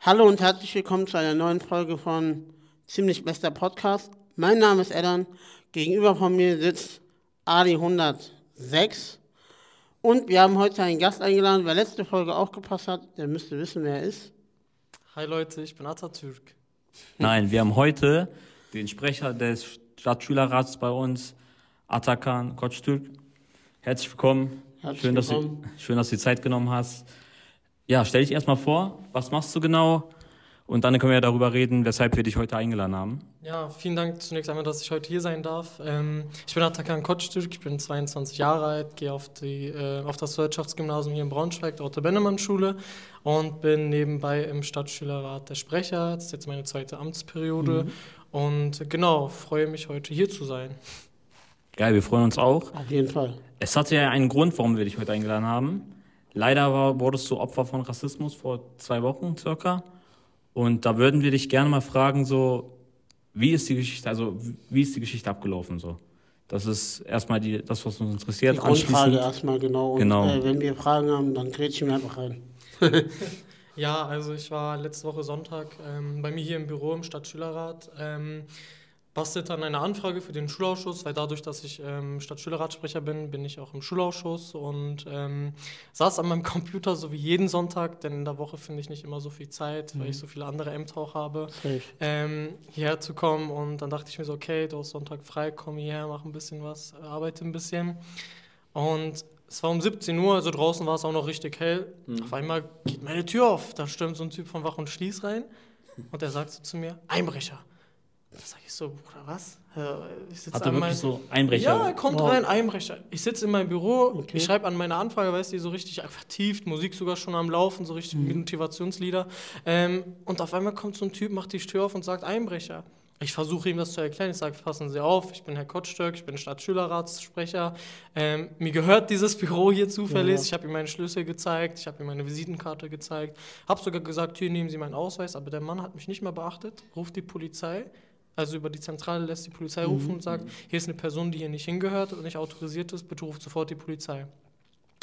Hallo und herzlich willkommen zu einer neuen Folge von Ziemlich Bester Podcast. Mein Name ist Edan. Gegenüber von mir sitzt Ali 106. Und wir haben heute einen Gast eingeladen. Wer letzte Folge aufgepasst hat, der müsste wissen, wer er ist. Hi Leute, ich bin Atatürk. Nein, wir haben heute den Sprecher des Stadtschülerrats bei uns, Atakan Koçtürk. Herzlich willkommen. Herzlich schön, dass willkommen. Du, schön, dass du die Zeit genommen hast. Ja, stell dich erstmal vor, was machst du genau? Und dann können wir darüber reden, weshalb wir dich heute eingeladen haben. Ja, vielen Dank zunächst einmal, dass ich heute hier sein darf. Ähm, ich bin Atakan Koçtürk, ich bin 22 Jahre alt, gehe auf, die, äh, auf das Wirtschaftsgymnasium hier in Braunschweig, der Otto-Bennemann-Schule und bin nebenbei im Stadtschülerrat der Sprecher. Das ist jetzt meine zweite Amtsperiode. Und genau, freue mich heute hier zu sein. Geil, wir freuen uns auch. Auf jeden Fall. Es hatte ja einen Grund, warum wir dich heute eingeladen haben. Leider war, wurdest du Opfer von Rassismus vor zwei Wochen circa. Und da würden wir dich gerne mal fragen, so, wie ist die Geschichte, also wie ist die Geschichte abgelaufen so? Das ist erstmal die, das, was uns interessiert. Die Grundfrage erstmal genau. Und Genau. Äh, wenn wir Fragen haben, dann grätschen wir einfach rein. Ja, also ich war letzte Woche Sonntag ähm, bei mir hier im Büro im Stadtschülerrat. Ähm, bastelt an einer Anfrage für den Schulausschuss, weil dadurch, dass ich ähm, Stadtschülerratssprecher bin, bin ich auch im Schulausschuss und ähm, saß an meinem Computer so wie jeden Sonntag, denn in der Woche finde ich nicht immer so viel Zeit, weil ich so viele andere Ämter auch habe, ähm, hierher zu kommen und dann dachte ich mir so, okay, du hast Sonntag frei, komm hierher, mach ein bisschen was, äh, arbeite ein bisschen und es war um 17 Uhr, also draußen war es auch noch richtig hell. Auf einmal geht meine Tür auf. Da stürmt so ein Typ von Wach und Schließ rein. Und er sagt so zu mir, Einbrecher. Da sag ich so, Bruder, was? Ich sitz Hat er wirklich so Einbrecher? Ja, er kommt Wow. rein, Einbrecher. Ich sitze in meinem Büro, Okay. ich schreibe an meine Anfrage, weißt du, so richtig vertieft, Musik sogar schon am Laufen, so richtig Mhm. Motivationslieder. Ähm, und auf einmal kommt so ein Typ, macht die Tür auf und sagt, Einbrecher. Ich versuche ihm das zu erklären. Ich sage, passen Sie auf, ich bin Herr Kottstörk, ich bin Stadtschülerratssprecher. Ähm, mir gehört dieses Büro hier zufällig. Ja. Ich habe ihm meine Schlüssel gezeigt, ich habe ihm meine Visitenkarte gezeigt. Habe sogar gesagt, hier nehmen Sie meinen Ausweis. Aber der Mann hat mich nicht mehr beachtet, ruft die Polizei. Also über die Zentrale lässt die Polizei rufen und sagt, hier ist eine Person, die hier nicht hingehört und nicht autorisiert ist, bitte ruft sofort die Polizei.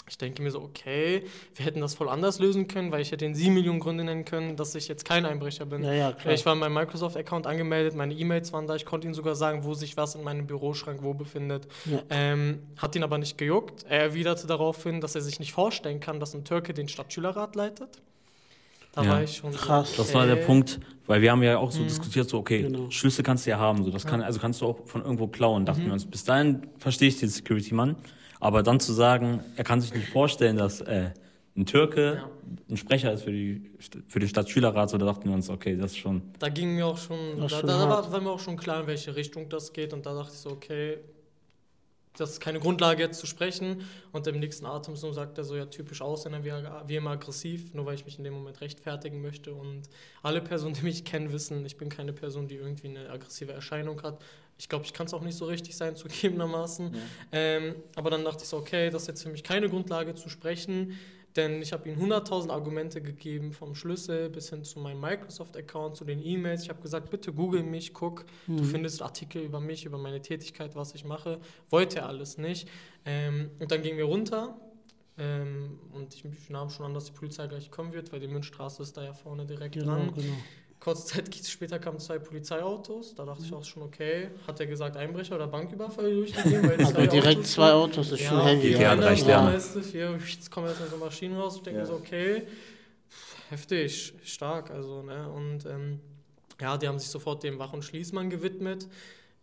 Ich denke mir so, okay, wir hätten das voll anders lösen können, weil ich hätte in sieben Millionen Gründe nennen können, dass ich jetzt kein Einbrecher bin. Ja, ja. Ich war in meinem Microsoft-Account angemeldet, meine E-Mails waren da, ich konnte ihm sogar sagen, wo sich was in meinem Büroschrank wo befindet. Ja. Ähm, hat ihn aber nicht gejuckt. Er erwiderte daraufhin, dass er sich nicht vorstellen kann, dass ein Türke den Stadtschülerrat leitet. Da Ja. war ich schon so, Krass. Das war der okay. Punkt, weil wir haben ja auch so diskutiert, so okay, Genau. Schlüssel kannst du ja haben, so das kann, also kannst du auch von irgendwo klauen, dachten wir uns. Bis dahin verstehe ich den Security-Mann, aber dann zu sagen, er kann sich nicht vorstellen, dass äh, ein Türke Ja. ein Sprecher ist für, die, für den Stadtschülerrat, so da dachten wir uns, okay, das ist schon. Da ging mir auch schon, da, schon da war, war mir auch schon klar, in welche Richtung das geht. Und da dachte ich so, okay, das ist keine Grundlage jetzt zu sprechen. Und im nächsten Atemzug sagt er so, ja, typisch Ausländer, wie, wie immer aggressiv, nur weil ich mich in dem Moment rechtfertigen möchte. Und alle Personen, die mich kennen, wissen, ich bin keine Person, die irgendwie eine aggressive Erscheinung hat. Ich glaube, ich kann es auch nicht so richtig sein, zugegebenermaßen. Ähm, aber dann dachte ich so, okay, das ist jetzt für mich keine Grundlage zu sprechen, denn ich habe ihm 100.000 Argumente gegeben, vom Schlüssel bis hin zu meinem Microsoft-Account, zu den E-Mails. Ich habe gesagt, bitte google mich, guck, du findest Artikel über mich, über meine Tätigkeit, was ich mache. Wollte er alles nicht. Ähm, und dann gingen wir runter. Ähm, und ich, ich nahm schon an, dass die Polizei gleich kommen wird, weil die Münchstraße ist da ja vorne direkt Genau, dran. genau. Kurze Zeit später kamen zwei Polizeiautos. Da dachte ich auch schon, okay, hat er gesagt Einbrecher oder Banküberfall durchgegeben? Aber direkt zwei Autos ist schon heavy. Ja, Ja, drei drei Sterne. Sterne. Jetzt kommen erstmal so Maschinen raus. Ich denke mir so, okay, heftig, stark. Also, ne? Und ähm, ja, die haben sich sofort dem Wach- und Schließmann gewidmet.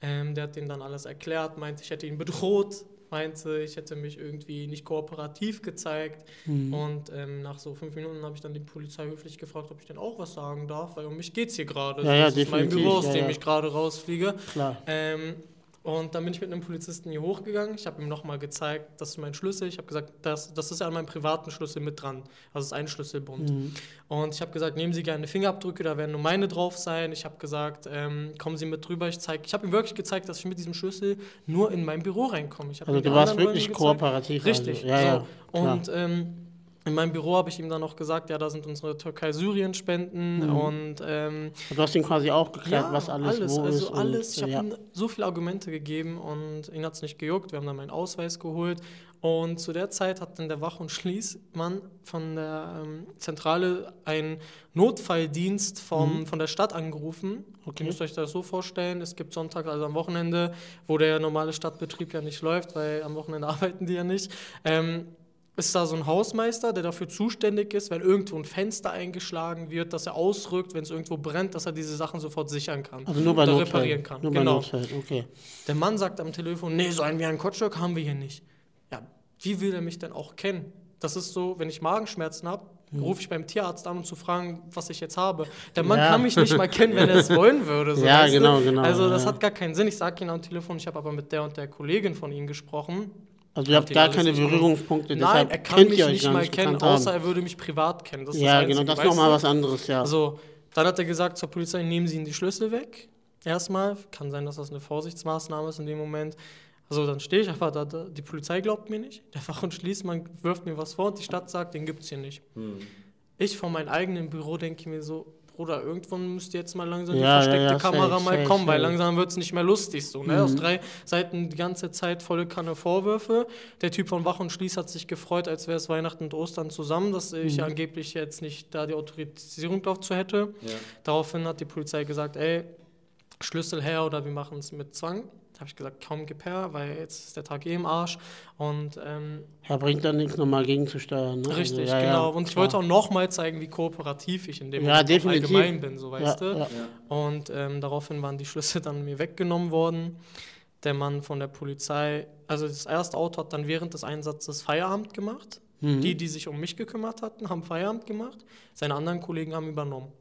Ähm, der hat denen dann alles erklärt, meinte, ich hätte ihn bedroht, meinte, ich hätte mich irgendwie nicht kooperativ gezeigt. Mhm. Und ähm, nach so fünf Minuten habe ich dann die Polizei höflich gefragt, ob ich denn auch was sagen darf, weil um mich geht es hier gerade. Ja, ja, das ist mein definitiv, Büro, aus ja, dem ich gerade rausfliege. Klar. Ähm, und dann bin ich mit einem Polizisten hier hochgegangen. Ich habe ihm nochmal gezeigt, das ist mein Schlüssel. Ich habe gesagt, das, das ist ja an meinem privaten Schlüssel mit dran. Also es ist ein Schlüsselbund. Mhm. Und ich habe gesagt, nehmen Sie gerne Fingerabdrücke, da werden nur meine drauf sein. Ich habe gesagt, ähm, kommen Sie mit drüber. Ich, zeig- ich habe ihm wirklich gezeigt, dass ich mit diesem Schlüssel nur in mein Büro reinkomme. Also du warst wirklich gezeigt. kooperativ. Richtig. Also. Ja, ja. so. klar. Und ähm, in meinem Büro habe ich ihm dann noch gesagt, ja, da sind unsere Türkei-Syrien-Spenden Mhm. und ähm, Du hast ihn quasi auch geklärt, was alles, wo also ist. und- alles. Ich habe ja. ihm so viele Argumente gegeben und ihn hat es nicht gejuckt. Wir haben dann meinen Ausweis geholt. Und zu der Zeit hat dann der Wach- und Schließmann von der ähm, Zentrale einen Notfalldienst vom, von der Stadt angerufen. Mhm. Okay. Ihr müsst euch das so vorstellen, es gibt Sonntag, also am Wochenende, wo der normale Stadtbetrieb ja nicht läuft, weil am Wochenende arbeiten die ja nicht. Ähm, ist da so ein Hausmeister, der dafür zuständig ist, wenn irgendwo ein Fenster eingeschlagen wird, dass er ausrückt, wenn es irgendwo brennt, dass er diese Sachen sofort sichern kann. Also nur bei oder Notfällen. reparieren kann. Nur genau. Notfällen, okay. Der Mann sagt am Telefon, nee, so einen wie einen Kotschok haben wir hier nicht. Ja, wie will er mich denn auch kennen? Das ist so, wenn ich Magenschmerzen habe, rufe ich beim Tierarzt an, um zu fragen, was ich jetzt habe. Der Mann Ja. kann mich nicht mal kennen, wenn er es wollen würde. So, Ja, du? genau, genau, Also das ja. hat gar keinen Sinn. Ich sage ihm am Telefon, ich habe aber mit der und der Kollegin von ihm gesprochen. Also ihr habt gar keine. Berührungspunkte, Nein, deshalb er kann kennt mich ihr euch nicht mal kennen, außer er würde mich privat kennen. Das Ja, genau, das ist nochmal was anderes, ja. Also, dann hat er gesagt zur Polizei, nehmen Sie ihm die Schlüssel weg. Erstmal, kann sein, dass das eine Vorsichtsmaßnahme ist in dem Moment. Also dann stehe ich einfach da, da, die Polizei glaubt mir nicht, der Fach- und Schließmann wirft mir was vor und die Stadt sagt, den gibt es hier nicht. Ich von meinem eigenen Büro denke mir so, Bruder, irgendwann müsste jetzt mal langsam Ja, die ja, versteckte ja, Kamera safe, mal safe, kommen, weil safe. langsam wird es nicht mehr lustig so. Ne? Mhm. Aus drei Seiten die ganze Zeit volle Kanne Vorwürfe. Der Typ von Wach und Schließ hat sich gefreut, als wäre es Weihnachten und Ostern zusammen, dass ich Mhm. angeblich jetzt nicht da die Autorisierung dazu hätte. Daraufhin hat die Polizei gesagt, ey, Schlüssel her oder wir machen es mit Zwang. Da habe ich gesagt, kaum gib her, weil jetzt ist der Tag eh im Arsch. Und ähm, Ja, bringt dann nichts, nochmal gegenzusteuern. Ne? richtig, also, ja, genau. Und ich klar. wollte auch nochmal zeigen, wie kooperativ ich in dem Ja, allgemein bin, so weißt ja, du. Und ähm, daraufhin waren die Schlüssel dann mir weggenommen worden. Der Mann von der Polizei, also das erste Auto hat dann während des Einsatzes Feierabend gemacht. Mhm. Die, die sich um mich gekümmert hatten, haben Feierabend gemacht. Seine anderen Kollegen haben übernommen.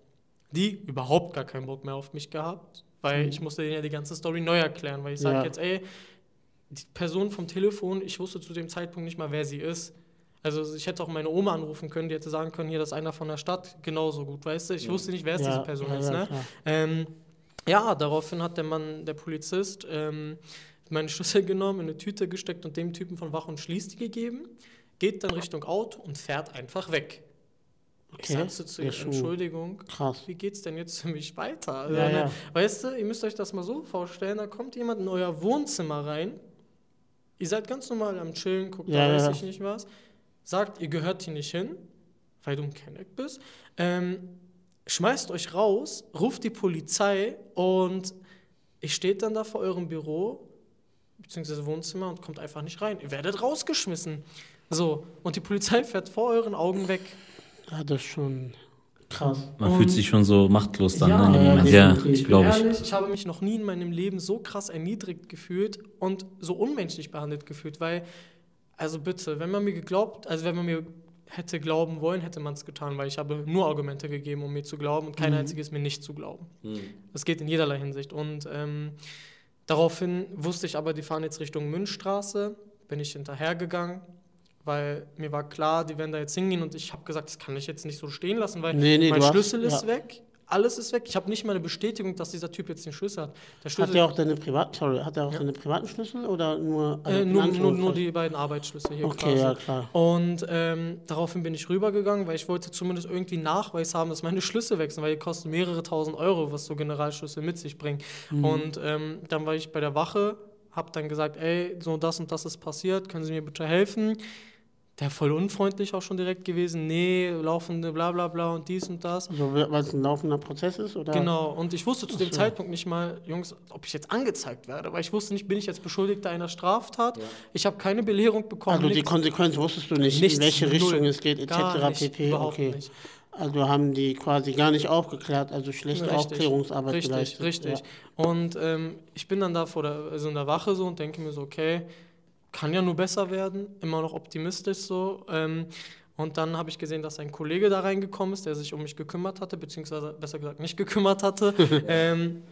Die überhaupt gar keinen Bock mehr auf mich gehabt, weil ich musste denen ja die ganze Story neu erklären, weil ich sage Mhm. Ja. jetzt, ey, die Person vom Telefon, ich wusste zu dem Zeitpunkt nicht mal, wer sie ist. Also ich hätte auch meine Oma anrufen können, die hätte sagen können, hier, das ist einer von der Stadt, genauso gut, weißt du? Ich wusste nicht, wer ist ja, diese Person ja, ja, ne? Ähm, ja, daraufhin hat der Mann, der Polizist, ähm, meine Schlüssel genommen, in eine Tüte gesteckt und dem Typen von Wach und Schließ die gegeben, geht dann Richtung Auto und fährt einfach weg. Ich Okay, sagte zu ihm, ja, schon. Entschuldigung, Krass. wie geht's denn jetzt für mich weiter? Also, Ja, ne, ja. Weißt du, ihr müsst euch das mal so vorstellen, da kommt jemand in euer Wohnzimmer rein, ihr seid ganz normal am Chillen, guckt Ja, da weiß ich nicht was, sagt, ihr gehört hier nicht hin, weil du ein Kenneck bist, ähm, schmeißt euch raus, ruft die Polizei und ich steht dann da vor eurem Büro, beziehungsweise Wohnzimmer und kommt einfach nicht rein. Ihr werdet rausgeschmissen. So, und die Polizei fährt vor euren Augen weg. Ja, das ist schon krass. Man Und- fühlt sich schon so machtlos dann Ja, in dem ja, Moment. Ja. Ich glaube ich. ich habe mich noch nie in meinem Leben so krass erniedrigt gefühlt und so unmenschlich behandelt gefühlt, weil, also bitte, wenn man mir geglaubt, also wenn man mir hätte glauben wollen, hätte man es getan, weil ich habe nur Argumente gegeben, um mir zu glauben und kein einziges mir nicht zu glauben. Das geht in jederlei Hinsicht. Und ähm, daraufhin wusste ich aber, die fahren jetzt Richtung Münchstraße, bin ich hinterhergegangen, weil mir war klar, die werden da jetzt hingehen und ich habe gesagt, das kann ich jetzt nicht so stehen lassen, weil Nee, nee, mein du hast- Schlüssel ist ja. weg, alles ist weg. Ich habe nicht mal eine Bestätigung, dass dieser Typ jetzt den Schlüssel hat. Der Hat Schlüssel, er auch deine Privat, sorry, hat er auch Ja. seine privaten Schlüssel oder nur, also äh, nur, nur, nur Anführungszeichen? die beiden Arbeitsschlüssel hier Okay, quasi. ja klar. Und ähm, daraufhin bin ich rübergegangen, weil ich wollte zumindest irgendwie Nachweis haben, dass meine Schlüssel weg sind, weil die kosten mehrere tausend Euro, was so Generalschlüssel mit sich bringen. Mhm. Und ähm, dann war ich bei der Wache, habe dann gesagt, ey, so das und das ist passiert, können Sie mir bitte helfen? Der voll unfreundlich auch schon direkt gewesen, nee, laufende bla bla bla und dies und das. Also, weil es ein laufender Prozess ist oder? Genau, und ich wusste zu dem so. Zeitpunkt nicht mal, Jungs, ob ich jetzt angezeigt werde, weil ich wusste nicht, bin ich jetzt Beschuldigter einer Straftat? Ich habe keine Belehrung bekommen. Also die nichts. Konsequenz wusstest du nicht, Nichts, in welche null. Richtung es geht, etc. Nicht, pp. okay. nicht. Also haben die quasi gar nicht aufgeklärt, also schlechte Richtig, Aufklärungsarbeit Richtig, geleistet. richtig. Ja. Und ähm, ich bin dann da vor der, also in der Wache so und denke mir so, okay, kann ja nur besser werden, immer noch optimistisch so. Ähm, und dann habe ich gesehen, dass ein Kollege da reingekommen ist, der sich um mich gekümmert hatte, beziehungsweise besser gesagt nicht gekümmert hatte. ähm,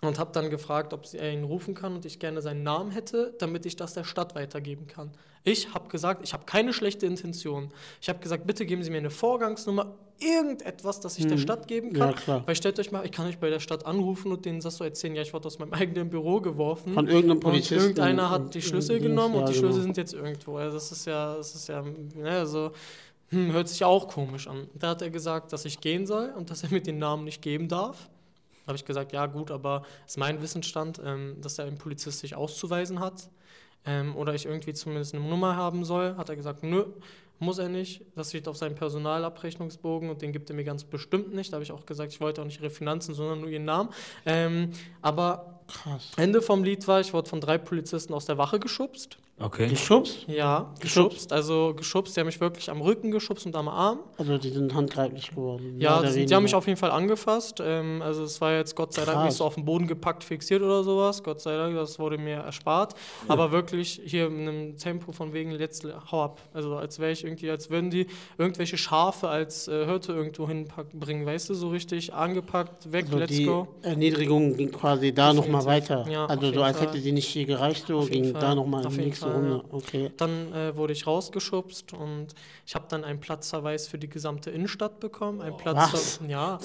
und habe dann gefragt, ob sie- er ihn rufen kann und ich gerne seinen Namen hätte, damit ich das der Stadt weitergeben kann. Ich habe gesagt, ich habe keine schlechte Intention. Ich habe gesagt, bitte geben Sie mir eine Vorgangsnummer, irgendetwas, das ich der Mhm. Stadt geben Ja, kann. klar. Weil stellt euch mal, ich kann euch bei der Stadt anrufen und denen das so erzählen, ja, ich wurde aus meinem eigenen Büro geworfen. Von irgendeinem und Polizisten. irgendeiner hat die Schlüssel genommen ja, und die genau. Schlüssel sind jetzt irgendwo. Also das ist ja, das ist ja, ne, also hm, hört sich auch komisch an. Da hat er gesagt, dass ich gehen soll und dass er mir den Namen nicht geben darf. Da habe ich gesagt, ja gut, aber es ist mein Wissensstand, ähm, dass er ein Polizist sich auszuweisen hat ähm, oder ich irgendwie zumindest eine Nummer haben soll. Hat er gesagt, nö, muss er nicht. Das steht auf seinem Personalabrechnungsbogen und den gibt er mir ganz bestimmt nicht. Da habe ich auch gesagt, ich wollte auch nicht ihre Finanzen, sondern nur ihren Namen. Ähm, aber Krass. Ende vom Lied war, ich wurde von drei Polizisten aus der Wache geschubst. Okay. Geschubst? Ja, Geschubst? geschubst. Also geschubst, die haben mich wirklich am Rücken geschubst und am Arm. Also die sind handgreiflich geworden. Ja, die, die haben mich auf jeden Fall angefasst. Ähm, also es war jetzt Gott sei Dank Krass. nicht so auf den Boden gepackt, fixiert oder sowas. Gott sei Dank, das wurde mir erspart. Aber wirklich hier in einem Tempo von wegen, jetzt hau ab. Also als wäre ich irgendwie, als würden die irgendwelche Schafe als äh, Hirte irgendwo hinbringen, weißt du, so richtig angepackt, weg, Also let's die go. Erniedrigung ging quasi da nochmal Definitiv. weiter. Ja, also so als Fall. hätte sie nicht hier gereicht, so Auf ging Fall. da nochmal die nächste Fall, Runde. ja. Okay. Dann äh, wurde ich rausgeschubst und ich habe dann einen Platzverweis für die gesamte Innenstadt bekommen. Ein Platz, Was? ja,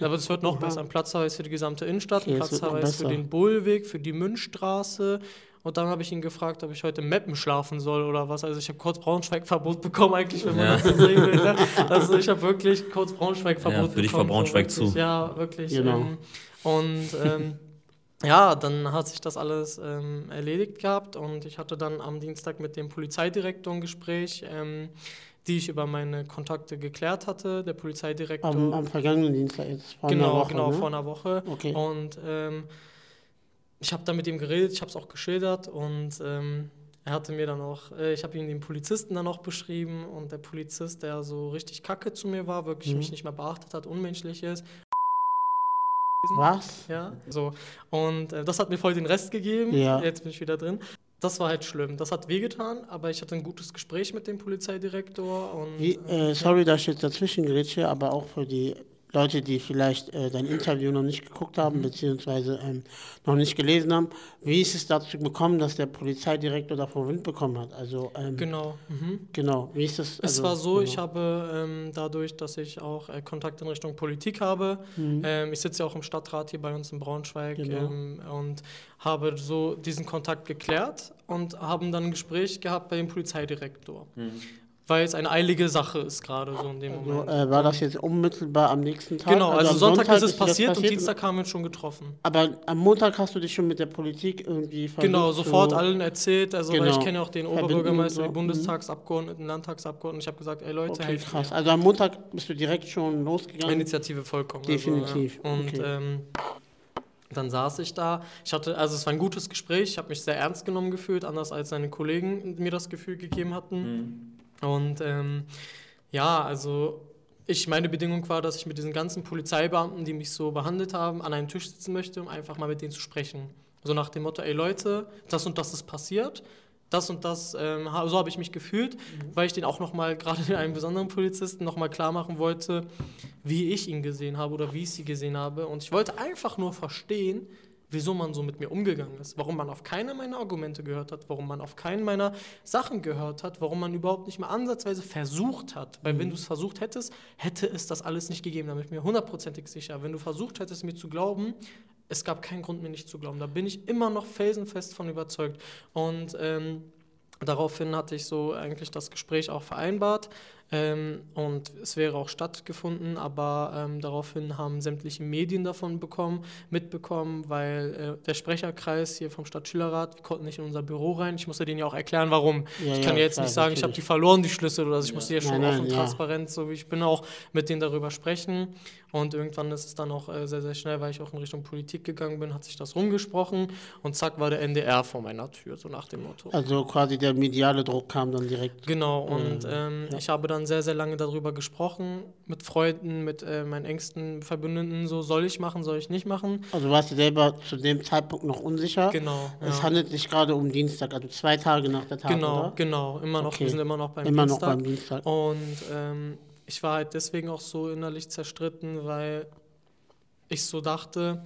aber es wird noch besser. Ein Platzverweis für die gesamte Innenstadt, Okay, ein Platzverweis für den Bullweg, für die Münchstraße. Und dann habe ich ihn gefragt, ob ich heute im Meppen schlafen soll oder was. Also ich habe kurz Braunschweig-Verbot bekommen eigentlich, wenn man Ja. das so sehen will. Ne? Also ich habe wirklich kurz Braunschweig-Verbot Ja, bekommen. für dich war Braunschweig so wirklich. zu. Ja, wirklich. Genau. Ähm, und ähm, ja, dann hat sich das alles ähm, erledigt gehabt und ich hatte dann am Dienstag mit dem Polizeidirektor ein Gespräch, ähm, die ich über meine Kontakte geklärt hatte. Der Polizeidirektor. Am, am vergangenen Dienstag jetzt, vor genau, einer Woche. genau, ne? vor einer Woche. Okay. Und ähm, ich habe dann mit ihm geredet, ich habe es auch geschildert und ähm, er hatte mir dann auch, äh, ich habe ihm den Polizisten dann auch beschrieben und der Polizist, der so richtig kacke zu mir war, wirklich Mhm. mich nicht mehr beachtet hat, unmenschlich ist, Was? ja, so. Und äh, das hat mir voll den Rest gegeben. Ja. Jetzt bin ich wieder drin. Das war halt schlimm. Das hat wehgetan, aber ich hatte ein gutes Gespräch mit dem Polizeidirektor und Wie, äh, sorry, dass ich jetzt dazwischen grätsche, aber auch für die Leute, die vielleicht äh, dein Interview noch nicht geguckt Mhm. haben, beziehungsweise ähm, noch nicht gelesen haben. Wie ist es dazu gekommen, dass der Polizeidirektor davon Wind bekommen hat? Also, ähm, genau. Mhm. genau, wie ist das? Es also, war so, genau. ich habe ähm, dadurch, dass ich auch äh, Kontakt in Richtung Politik habe, ähm, ich sitze ja auch im Stadtrat hier bei uns in Braunschweig Mhm. Genau. ähm, und habe so diesen Kontakt geklärt und haben dann ein Gespräch gehabt bei dem Polizeidirektor. Weil es eine eilige Sache ist gerade so in dem Also, Moment. äh, war das jetzt unmittelbar am nächsten Tag? genau, also, am Sonntag, ist es das passiert, und Dienstag haben wir uns schon getroffen. Aber am Montag hast du dich schon mit der Politik irgendwie versucht Genau, sofort zu, allen erzählt, also weil Genau. ich kenne ja auch den Verbinden Oberbürgermeister, und die so. Bundestagsabgeordneten, Landtagsabgeordneten. Ich habe gesagt, ey Leute, Okay, helft krass. mir. Also am Montag bist du direkt schon losgegangen. Initiative vollkommen. Definitiv, Also, ja. Und okay. ähm, dann saß ich da. Ich hatte, also es war ein gutes Gespräch. Ich habe mich sehr ernst genommen gefühlt, anders als seine Kollegen mir das Gefühl gegeben hatten. Und ähm, ja, also ich, meine Bedingung war, dass ich mit diesen ganzen Polizeibeamten, die mich so behandelt haben, an einen Tisch sitzen möchte, um einfach mal mit denen zu sprechen. So nach dem Motto, ey Leute, das und das ist passiert. Das und das, ähm, so habe ich mich gefühlt, weil ich den auch nochmal, gerade einen besonderen Polizisten, nochmal klar machen wollte, wie ich ihn gesehen habe oder wie ich sie gesehen habe. Und ich wollte einfach nur verstehen, wieso man so mit mir umgegangen ist, warum man auf keine meiner Argumente gehört hat, warum man auf keinen meiner Sachen gehört hat, warum man überhaupt nicht mal ansatzweise versucht hat. Weil wenn du es versucht hättest, hätte es das alles nicht gegeben. Da bin ich mir hundertprozentig sicher. Wenn du versucht hättest, mir zu glauben, es gab keinen Grund, mir nicht zu glauben. Da bin ich immer noch felsenfest von überzeugt. Und ähm, daraufhin hatte ich so eigentlich das Gespräch auch vereinbart. Ähm, und es wäre auch stattgefunden, aber ähm, daraufhin haben sämtliche Medien davon bekommen, mitbekommen, weil äh, der Sprecherkreis hier vom Stadtschülerrat, wir konnten nicht in unser Büro rein. Ich musste denen ja auch erklären, warum. Ja, ich ja, kann jetzt klar, nicht sagen, ich habe natürlich. die verloren, die Schlüssel oder so. Ich musste ja schon Nein, offen, nein, ja. transparent, so wie ich bin, auch mit denen darüber sprechen. Und irgendwann ist es dann auch äh, sehr, sehr schnell, weil ich auch in Richtung Politik gegangen bin, hat sich das rumgesprochen und zack war der NDR vor meiner Tür, so nach dem Motto. Also quasi der mediale Druck kam dann direkt. Genau, und Mhm. ähm, ich habe dann sehr, sehr lange darüber gesprochen, mit Freunden, mit äh, meinen engsten Verbündeten, so soll ich machen, soll ich nicht machen. Also warst du selber zu dem Zeitpunkt noch unsicher. Genau. Es ja. handelt sich gerade um Dienstag, also zwei Tage nach der Tat, Genau, oder? genau, immer noch, Okay. wir sind immer noch beim Immer noch Dienstag. beim Dienstag. Und ähm, ich war halt deswegen auch so innerlich zerstritten, weil ich so dachte,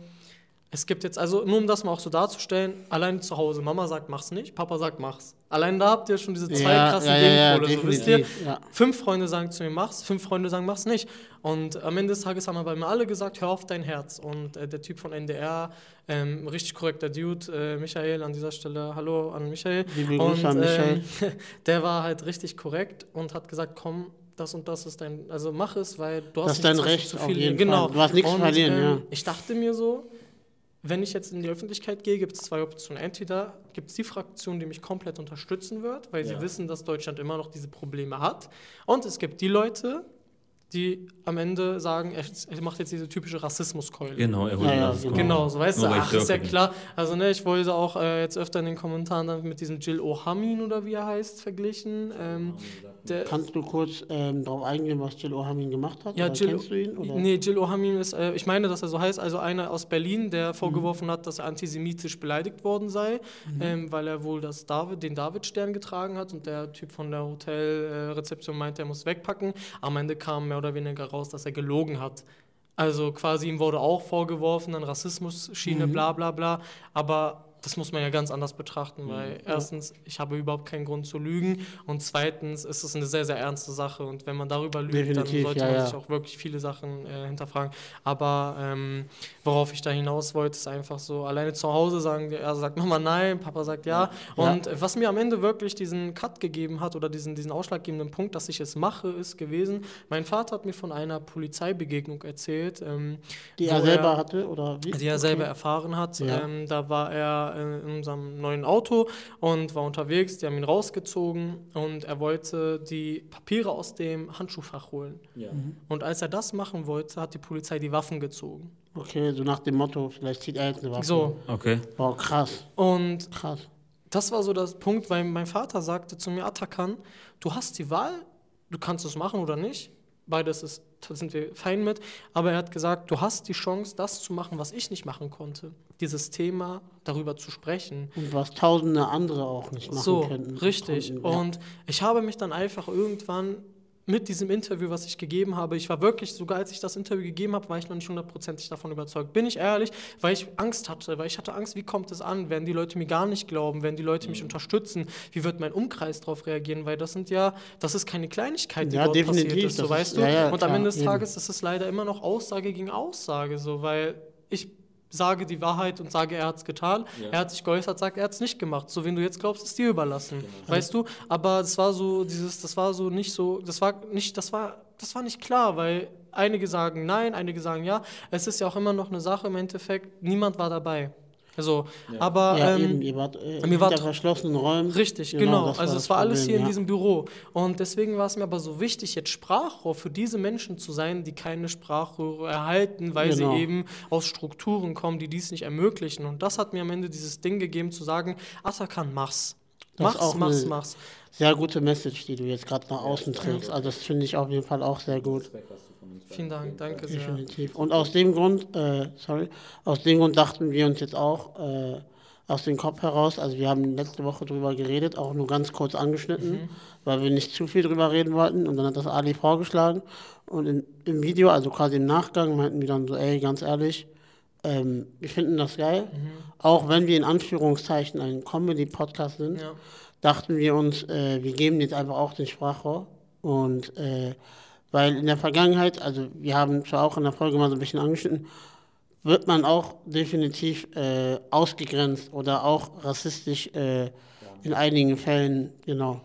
es gibt jetzt, also nur um das mal auch so darzustellen, allein zu Hause, Mama sagt, mach's nicht, Papa sagt, mach's. Allein da habt ihr schon diese zwei Ja, krassen ja, ja, Gegenpole. so wisst ihr, fünf Freunde sagen zu mir, mach's, fünf Freunde sagen, mach's nicht. Und am Ende des Tages haben aber immer alle gesagt, hör auf dein Herz. Und äh, der Typ von NDR, ähm, richtig korrekter Dude, äh, Michael, an dieser Stelle, hallo an Michael. Liebe Grüße und, an Michael. Ähm, der war halt richtig korrekt und hat gesagt, komm, das und das ist dein, also mach es, weil du Das hast ist dein Recht zu auf viel- jeden genau. Fall. Du hast nichts zu Und, verlieren, ähm, ja. Ich dachte mir so, wenn ich jetzt in die Öffentlichkeit gehe, gibt es zwei Optionen. Entweder gibt es die Fraktion, die mich komplett unterstützen wird, weil sie Ja. wissen, dass Deutschland immer noch diese Probleme hat. Und es gibt die Leute, die am Ende sagen, er, er macht jetzt diese typische Rassismuskeule. Genau, er holt Ja, ja, das. genau. Genau, so weißt du, ach, ist ja klar. Also ne, ich wurde auch äh, jetzt öfter in den Kommentaren dann mit diesem Jill Ohamin oder wie er heißt verglichen. Ähm, der, Kannst du kurz ähm, darauf eingehen, was Jill Ohamin gemacht hat? ja, oder Jill, kennst du ihn? Oder? nee, Jill Ohamin ist, äh, ich meine, dass er so heißt, also einer aus Berlin, Mhm. der vorgeworfen hat, dass er antisemitisch beleidigt worden sei, Mhm. ähm, weil er wohl das David, den David-Stern getragen hat und der Typ von der Hotelrezeption meinte, er muss wegpacken. Am Ende kam mehr oder weniger raus, dass er gelogen hat. Also quasi ihm wurde auch vorgeworfen, an Rassismus-Schiene, Mhm. bla bla bla. Aber das muss man ja ganz anders betrachten, Mhm. weil erstens, ich habe überhaupt keinen Grund zu lügen und zweitens ist es eine sehr, sehr ernste Sache und wenn man darüber lügt, Definitiv, dann sollte ja, man ja. sich auch wirklich viele Sachen äh, hinterfragen. Aber ähm, worauf ich da hinaus wollte, ist einfach so, alleine zu Hause sagen, er sagt Mama nein, Papa sagt ja. Ja. Und was mir am Ende wirklich diesen Cut gegeben hat oder diesen, diesen ausschlaggebenden Punkt, dass ich es mache, ist gewesen, mein Vater hat mir von einer Polizeibegegnung erzählt. Ähm, Die er selber hatte? Oder wie? die er Okay. selber erfahren hat. Ja. Ähm, da war er äh, in unserem neuen Auto und war unterwegs. Die haben ihn rausgezogen und er wollte die Papiere aus dem Handschuhfach holen. Ja. Und als er das machen wollte, hat die Polizei die Waffen gezogen. Okay, so nach dem Motto, vielleicht zieht er jetzt eine Waffe. So. Okay. Wow, krass, Und krass. das war so das Punkt, weil mein Vater sagte zu mir, Atakan, du hast die Wahl, du kannst es machen oder nicht. Beides ist, da sind wir fein mit. Aber er hat gesagt, du hast die Chance, das zu machen, was ich nicht machen konnte. Dieses Thema darüber zu sprechen. Und was tausende andere auch nicht machen So, könnten. richtig. Konnten, ja. Und ich habe mich dann einfach irgendwann mit diesem Interview, was ich gegeben habe, ich war wirklich, sogar als ich das Interview gegeben habe, war ich noch nicht hundertprozentig davon überzeugt. Bin ich ehrlich, weil ich Angst hatte, weil ich hatte Angst, wie kommt es an, werden die Leute mir gar nicht glauben, werden die Leute Mhm. mich unterstützen, wie wird mein Umkreis darauf reagieren, weil das sind ja, das ist keine Kleinigkeit, die Ja, dort passiert ist, so weißt ist- du. ja, ja, Und am Ende des eben. Tages ist es leider immer noch Aussage gegen Aussage, so, weil ich sage die Wahrheit und sage, er hat es getan. Ja. Er hat sich geäußert, sagt, er hat es nicht gemacht. So, wen du jetzt glaubst, ist dir überlassen. Genau. Weißt du? Aber das war so, dieses, das war so nicht so, das war nicht, das war, das war nicht klar, weil einige sagen nein, einige sagen ja. Es ist ja auch immer noch eine Sache im Endeffekt, niemand war dabei. Also, aber ja, ähm, eben, ihr wart äh, mir war- verschlossenen Räumen. Richtig, genau. das also das es war alles Problem, hier in ja. diesem Büro. Und deswegen war es mir aber so wichtig, jetzt Sprachrohr für diese Menschen zu sein, die keine Sprachrohre erhalten, weil Genau. sie eben aus Strukturen kommen, die dies nicht ermöglichen. Und das hat mir am Ende dieses Ding gegeben, zu sagen, Atakan, mach's. Das Mach's, auch mach's, mach's. Sehr gute Message, die du jetzt gerade nach außen trägst. Also das finde ich auf jeden Fall auch sehr gut. Vielen Dank, danke sehr. Definitiv. Und aus dem Grund, äh, sorry, aus dem Grund dachten wir uns jetzt auch äh, aus dem Kopf heraus, also wir haben letzte Woche drüber geredet, auch nur ganz kurz angeschnitten, weil wir nicht zu viel drüber reden wollten und dann hat das Ali vorgeschlagen und in, im Video, also quasi im Nachgang, meinten wir dann so, ey, ganz ehrlich, ähm, wir finden das geil, auch wenn wir in Anführungszeichen ein Comedy-Podcast sind, Ja. dachten wir uns, äh, wir geben jetzt einfach auch den Sprachrohr. Und äh, weil in der Vergangenheit, also wir haben zwar auch in der Folge mal so ein bisschen angeschnitten, wird man auch definitiv äh, ausgegrenzt oder auch rassistisch äh, in einigen Fällen, genau.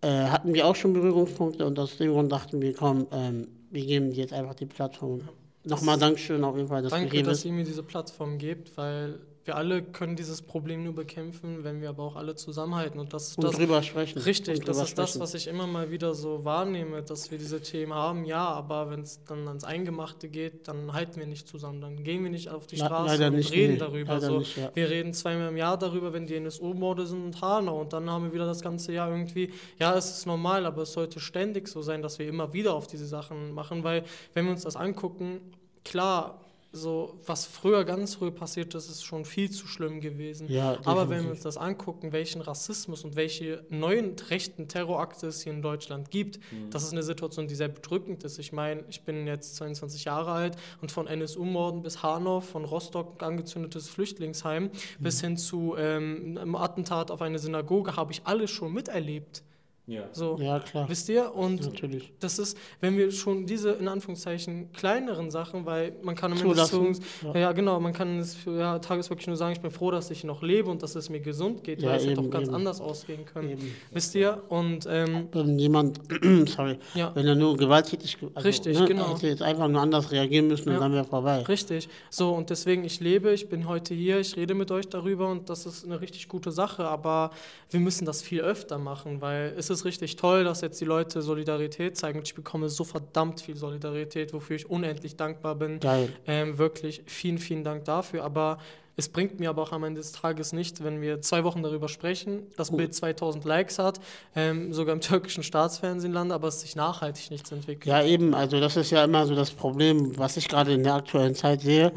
Äh, hatten wir auch schon Berührungspunkte und aus dem Grund dachten wir, komm, ähm, wir geben dir jetzt einfach die Plattform. Nochmal Dankeschön auf jeden Fall, dass du Danke, dass ihr mir diese Plattform gebt, weil wir alle können dieses Problem nur bekämpfen, wenn wir aber auch alle zusammenhalten. Und das ist Und das, drüber sprechen. Richtig, Und das drüber ist das, sprechen. was ich immer mal wieder so wahrnehme, dass wir diese Themen haben, ja, aber wenn es dann ans Eingemachte geht, dann halten wir nicht zusammen, dann gehen wir nicht auf die Le- Straße und nicht, reden nee, darüber. So. nicht, ja. Wir reden zweimal im Jahr darüber, wenn die NSU-Morde sind und Hanau und dann haben wir wieder das ganze Jahr irgendwie, ja, es ist normal, aber es sollte ständig so sein, dass wir immer wieder auf diese Sachen machen, weil wenn wir uns das angucken, klar, so was früher, ganz früh passiert ist, ist schon viel zu schlimm gewesen. Ja, Aber wenn wir uns das angucken, welchen Rassismus und welche neuen rechten Terrorakte es hier in Deutschland gibt, das ist eine Situation, die sehr bedrückend ist. Ich meine, ich bin jetzt 22 Jahre alt und von NSU-Morden bis Hanau, von Rostock angezündetes Flüchtlingsheim bis hin zu ähm, einem Attentat auf eine Synagoge habe ich alles schon miterlebt. Ja. So, Ja, klar. wisst ihr? Und Natürlich. das ist, wenn wir schon diese in Anführungszeichen kleineren Sachen, weil man kann am Ende Tages- ja. genau, man kann es für ja, tageswirklich nur sagen, ich bin froh, dass ich noch lebe und dass es mir gesund geht, Ja, weil es hätte eben, auch ganz eben. anders ausgehen können. Eben. Wisst ihr? Und ähm, Wenn jemand, sorry, ja, wenn er nur gewalttätig, ge- also, Richtig, ne, genau. hätte jetzt einfach nur anders reagieren müssen Ja. und dann wäre vorbei. richtig. So, und deswegen, ich lebe, ich bin heute hier, ich rede mit euch darüber und das ist eine richtig gute Sache, aber wir müssen das viel öfter machen, weil es ist richtig toll, dass jetzt die Leute Solidarität zeigen und ich bekomme so verdammt viel Solidarität, wofür ich unendlich dankbar bin. Geil. Ähm, wirklich vielen, vielen Dank dafür. Aber es bringt mir aber auch am Ende des Tages nicht, wenn wir zwei Wochen darüber sprechen, das Gut. Bild 2000 Likes hat, ähm, sogar im türkischen Staatsfernsehen landet, aber es sich nachhaltig nichts entwickelt. Ja, eben, also das ist ja immer so das Problem, was ich gerade in der aktuellen Zeit sehe,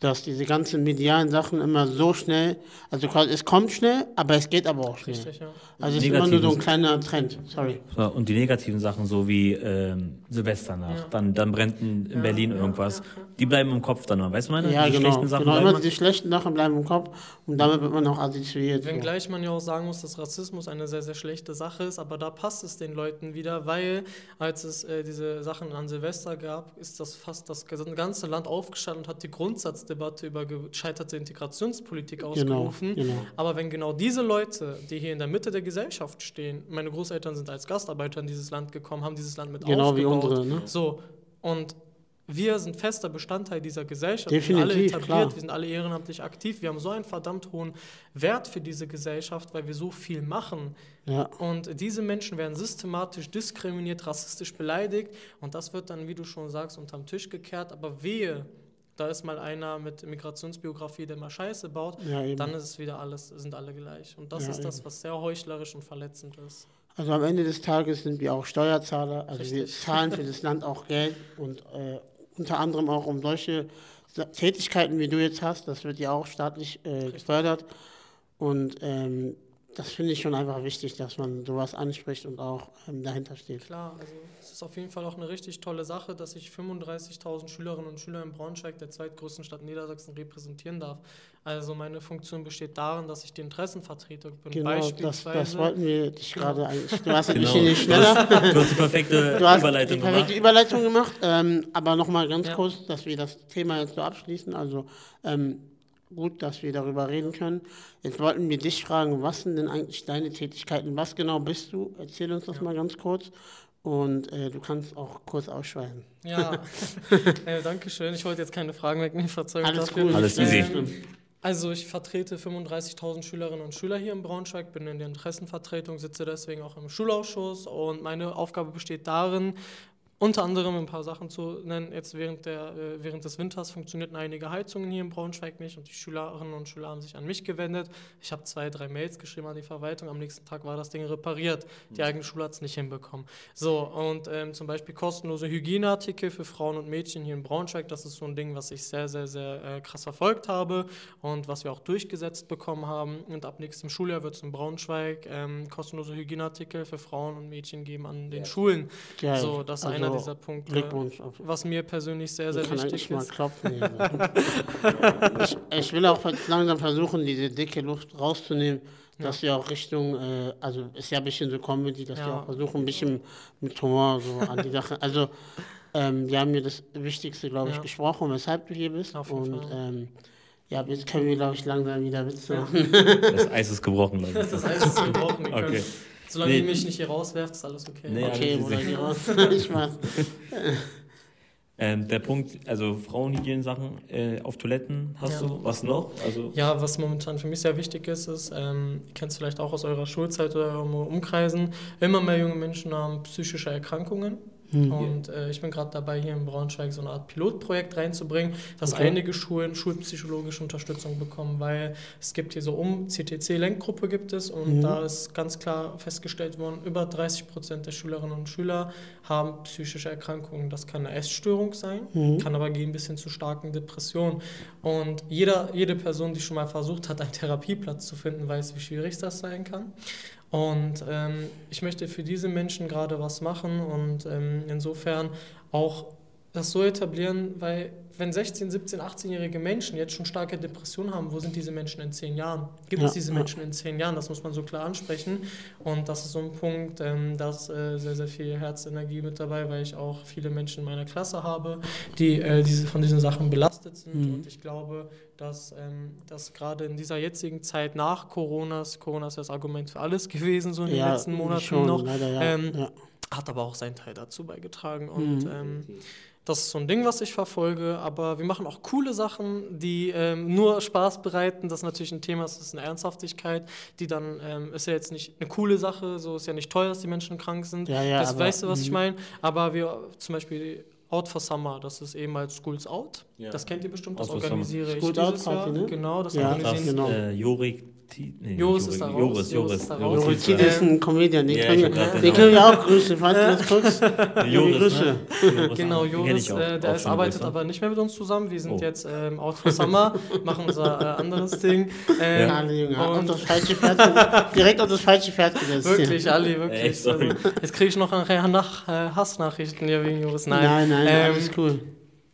dass diese ganzen medialen Sachen immer so schnell, also quasi, es kommt schnell, aber es geht aber auch schnell. Richtig, ja. Also es ist immer nur so ein kleiner Trend, sorry. So, und die negativen Sachen, so wie ähm, Silvesternacht, Ja. dann, dann brennt in, in Ja, Berlin ja, irgendwas, ja, ja. Die bleiben im Kopf dann noch, weißt du meine? Ja, die genau, schlechten Sachen genau, immer die schlechten Sachen bleiben im Kopf und damit wird man auch assoziiert. so. Wenngleich man ja auch sagen muss, dass Rassismus eine sehr, sehr schlechte Sache ist, aber da passt es den Leuten wieder, weil als es äh, diese Sachen an Silvester gab, ist das fast das ganze Land aufgestanden und hat die Grundsatzdebatte über gescheiterte Integrationspolitik Genau, ausgerufen. genau. Aber wenn genau diese Leute, die hier in der Mitte der Gesellschaft stehen, meine Großeltern sind als Gastarbeiter in dieses Land gekommen, haben dieses Land mit Genau wie aufgebaut. unsere, ne? So, und wir sind fester Bestandteil dieser Gesellschaft. wir sind alle Definitiv, etabliert, klar. wir sind alle ehrenamtlich aktiv. Wir haben so einen verdammt hohen Wert für diese Gesellschaft, weil wir so viel machen. Ja, Und diese Menschen werden systematisch diskriminiert, rassistisch beleidigt. Und das wird dann, wie du schon sagst, unterm Tisch gekehrt. Aber wehe, da ist mal einer mit Migrationsbiografie, der mal Scheiße baut, ja dann ist es wieder alles, sind alle gleich. Und das Ja, ist das, eben. was sehr heuchlerisch und verletzend ist. Also am Ende des Tages sind wir auch Steuerzahler, also wir Richtig. zahlen für das Land auch Geld und äh, unter anderem auch um solche Tätigkeiten, wie du jetzt hast, das wird ja auch staatlich äh, gefördert. Und ähm, das finde ich schon einfach wichtig, dass man sowas anspricht und auch ähm, dahinter steht. Klar, also es ist auf jeden Fall auch eine richtig tolle Sache, dass ich 35.000 Schülerinnen und Schüler in Braunschweig, der zweitgrößten Stadt Niedersachsen, repräsentieren darf. Also meine Funktion besteht darin, dass ich die Interessenvertreter bin. Genau, das, Beispielsweise. das wollten wir dich Genau. gerade eigentlich, du hast ein Genau. bisschen nicht schneller. Du hast die perfekte Du hast Überleitung die perfekte gemacht. Überleitung gemacht, ähm, aber nochmal ganz Ja. kurz, dass wir das Thema jetzt so abschließen. Also ähm, gut, dass wir darüber reden können. Jetzt wollten wir dich fragen, was sind denn eigentlich deine Tätigkeiten? Was genau bist du? Erzähl uns das Ja. mal ganz kurz. Und äh, du kannst auch kurz ausschweifen. Ja, äh, danke schön. Ich wollte jetzt keine Fragen wegnehmen, Verzeihung Alles dafür. cool. Alles easy. Ähm, also ich vertrete 35.000 Schülerinnen und Schüler hier in Braunschweig, bin in der Interessenvertretung, sitze deswegen auch im Schulausschuss und meine Aufgabe besteht darin, unter anderem ein paar Sachen zu nennen. Jetzt während, der, äh, während des Winters funktionierten einige Heizungen hier in Braunschweig nicht und die Schülerinnen und Schüler haben sich an mich gewendet. Ich habe zwei, drei Mails geschrieben an die Verwaltung. Am nächsten Tag war das Ding repariert. Die eigene Schule hat es nicht hinbekommen. So, und ähm, zum Beispiel kostenlose Hygieneartikel für Frauen und Mädchen hier in Braunschweig. Das ist so ein Ding, was ich sehr, sehr, sehr äh, krass verfolgt habe und was wir auch durchgesetzt bekommen haben. Und ab nächstem Schuljahr wird es in Braunschweig ähm, kostenlose Hygieneartikel für Frauen und Mädchen geben an den Schulen. Geil. So, das Also, einer dieser Punkte, Glückwunsch. Auf, was mir persönlich sehr, sehr ich kann wichtig ist. klopfen. Ich, ich will auch langsam versuchen, diese dicke Luft rauszunehmen, dass wir auch Richtung, äh, also ist ja ein bisschen so Comedy, dass wir Ja. auch versuchen, ein bisschen mit Humor so an die Sache. Also ähm, wir haben mir das Wichtigste, glaube ich, Ja. gesprochen, weshalb du hier bist. Auf jeden Und Fall. ähm, ja, jetzt können wir, glaube ich, langsam wieder Witze Ja. machen. Das Eis ist gebrochen, ich. Das Eis ist gebrochen. Wir Okay. Solange Nee. ihr mich nicht hier rauswerft, ist alles okay. Nee, Okay, Bruder, geh raus. ich mach's. Ähm, der Punkt, also Frauenhygiene-Sachen äh, auf Toiletten hast Ja. du. Was noch? Also, Ja, was momentan für mich sehr wichtig ist, ist, ähm, ihr kennt es vielleicht auch aus eurer Schulzeit oder eurem Umkreisen, immer mehr junge Menschen haben psychische Erkrankungen. Hm. Und äh, ich bin gerade dabei, hier in Braunschweig so eine Art Pilotprojekt reinzubringen, dass Okay. einige Schulen schulpsychologische Unterstützung bekommen, weil es gibt hier so um, CTC-Lenkgruppe gibt es und Mhm. da ist ganz klar festgestellt worden, über 30 Prozent der Schülerinnen und Schüler haben psychische Erkrankungen. Das kann eine Essstörung sein, Mhm. kann aber gehen bis hin zu starken Depressionen. Und jeder, jede Person, die schon mal versucht hat, einen Therapieplatz zu finden, weiß, wie schwierig das sein kann. Und ähm, ich möchte für diese Menschen gerade was machen und ähm, insofern auch das so etablieren, weil wenn 16, 17, 18-jährige Menschen jetzt schon starke Depressionen haben, wo sind diese Menschen in zehn Jahren? Gibt Ja, es diese ja. Menschen in zehn Jahren? Das muss man so klar ansprechen. Und das ist so ein Punkt, ähm, da ist äh, sehr, sehr viel Herzenergie mit dabei, weil ich auch viele Menschen in meiner Klasse habe, die äh, diese, von diesen Sachen belastet sind. Mhm. Und ich glaube, dass, ähm, dass gerade in dieser jetzigen Zeit nach Coronas, Corona ist ja das Argument für alles gewesen, so in den Ja, letzten Monaten schon, noch, leider, ja. ähm, ja. hat aber auch seinen Teil dazu beigetragen. Und Mhm. Das ist so ein Ding, was ich verfolge. Aber wir machen auch coole Sachen, die ähm, nur Spaß bereiten. Das ist natürlich ein Thema, das ist eine Ernsthaftigkeit, die dann ähm, ist ja jetzt nicht eine coole Sache. So ist ja nicht toll, dass die Menschen krank sind. Ja, ja, das aber- weißt du, was ich mhm. meine. Aber wir zum Beispiel Out for Summer, das ist ehemals Schools Out. Ja. Das kennt ihr bestimmt, das Out organisiere ich School Out dieses Jahr. Party, ne? Genau, das Ja, organisieren Das, genau. äh, Jorik, nee, Joris ist da raus. Joris, Joris Joris, ist da Joris raus. ist Titi da. ist ein Comedian, den, Ja, können, wir, den können wir auch grüßen, falls du das guckst. Joris, Grüße. ne? Joris, Genau, Joris, ich auch. äh, der Auch ist, arbeitet aber nicht mehr mit uns zusammen. Wir sind Oh. jetzt ähm, out for summer, machen unser äh, anderes Ding. Ähm, Alle Junge, auf und das falsche Pferd, direkt auf das falsche Pferd gesetzt. wirklich, Ali, wirklich. Ey, sorry. also, jetzt kriege ich noch nachher nach, äh, Hassnachrichten hier wegen Joris. Nein, Nein, nein, ähm, alles cool.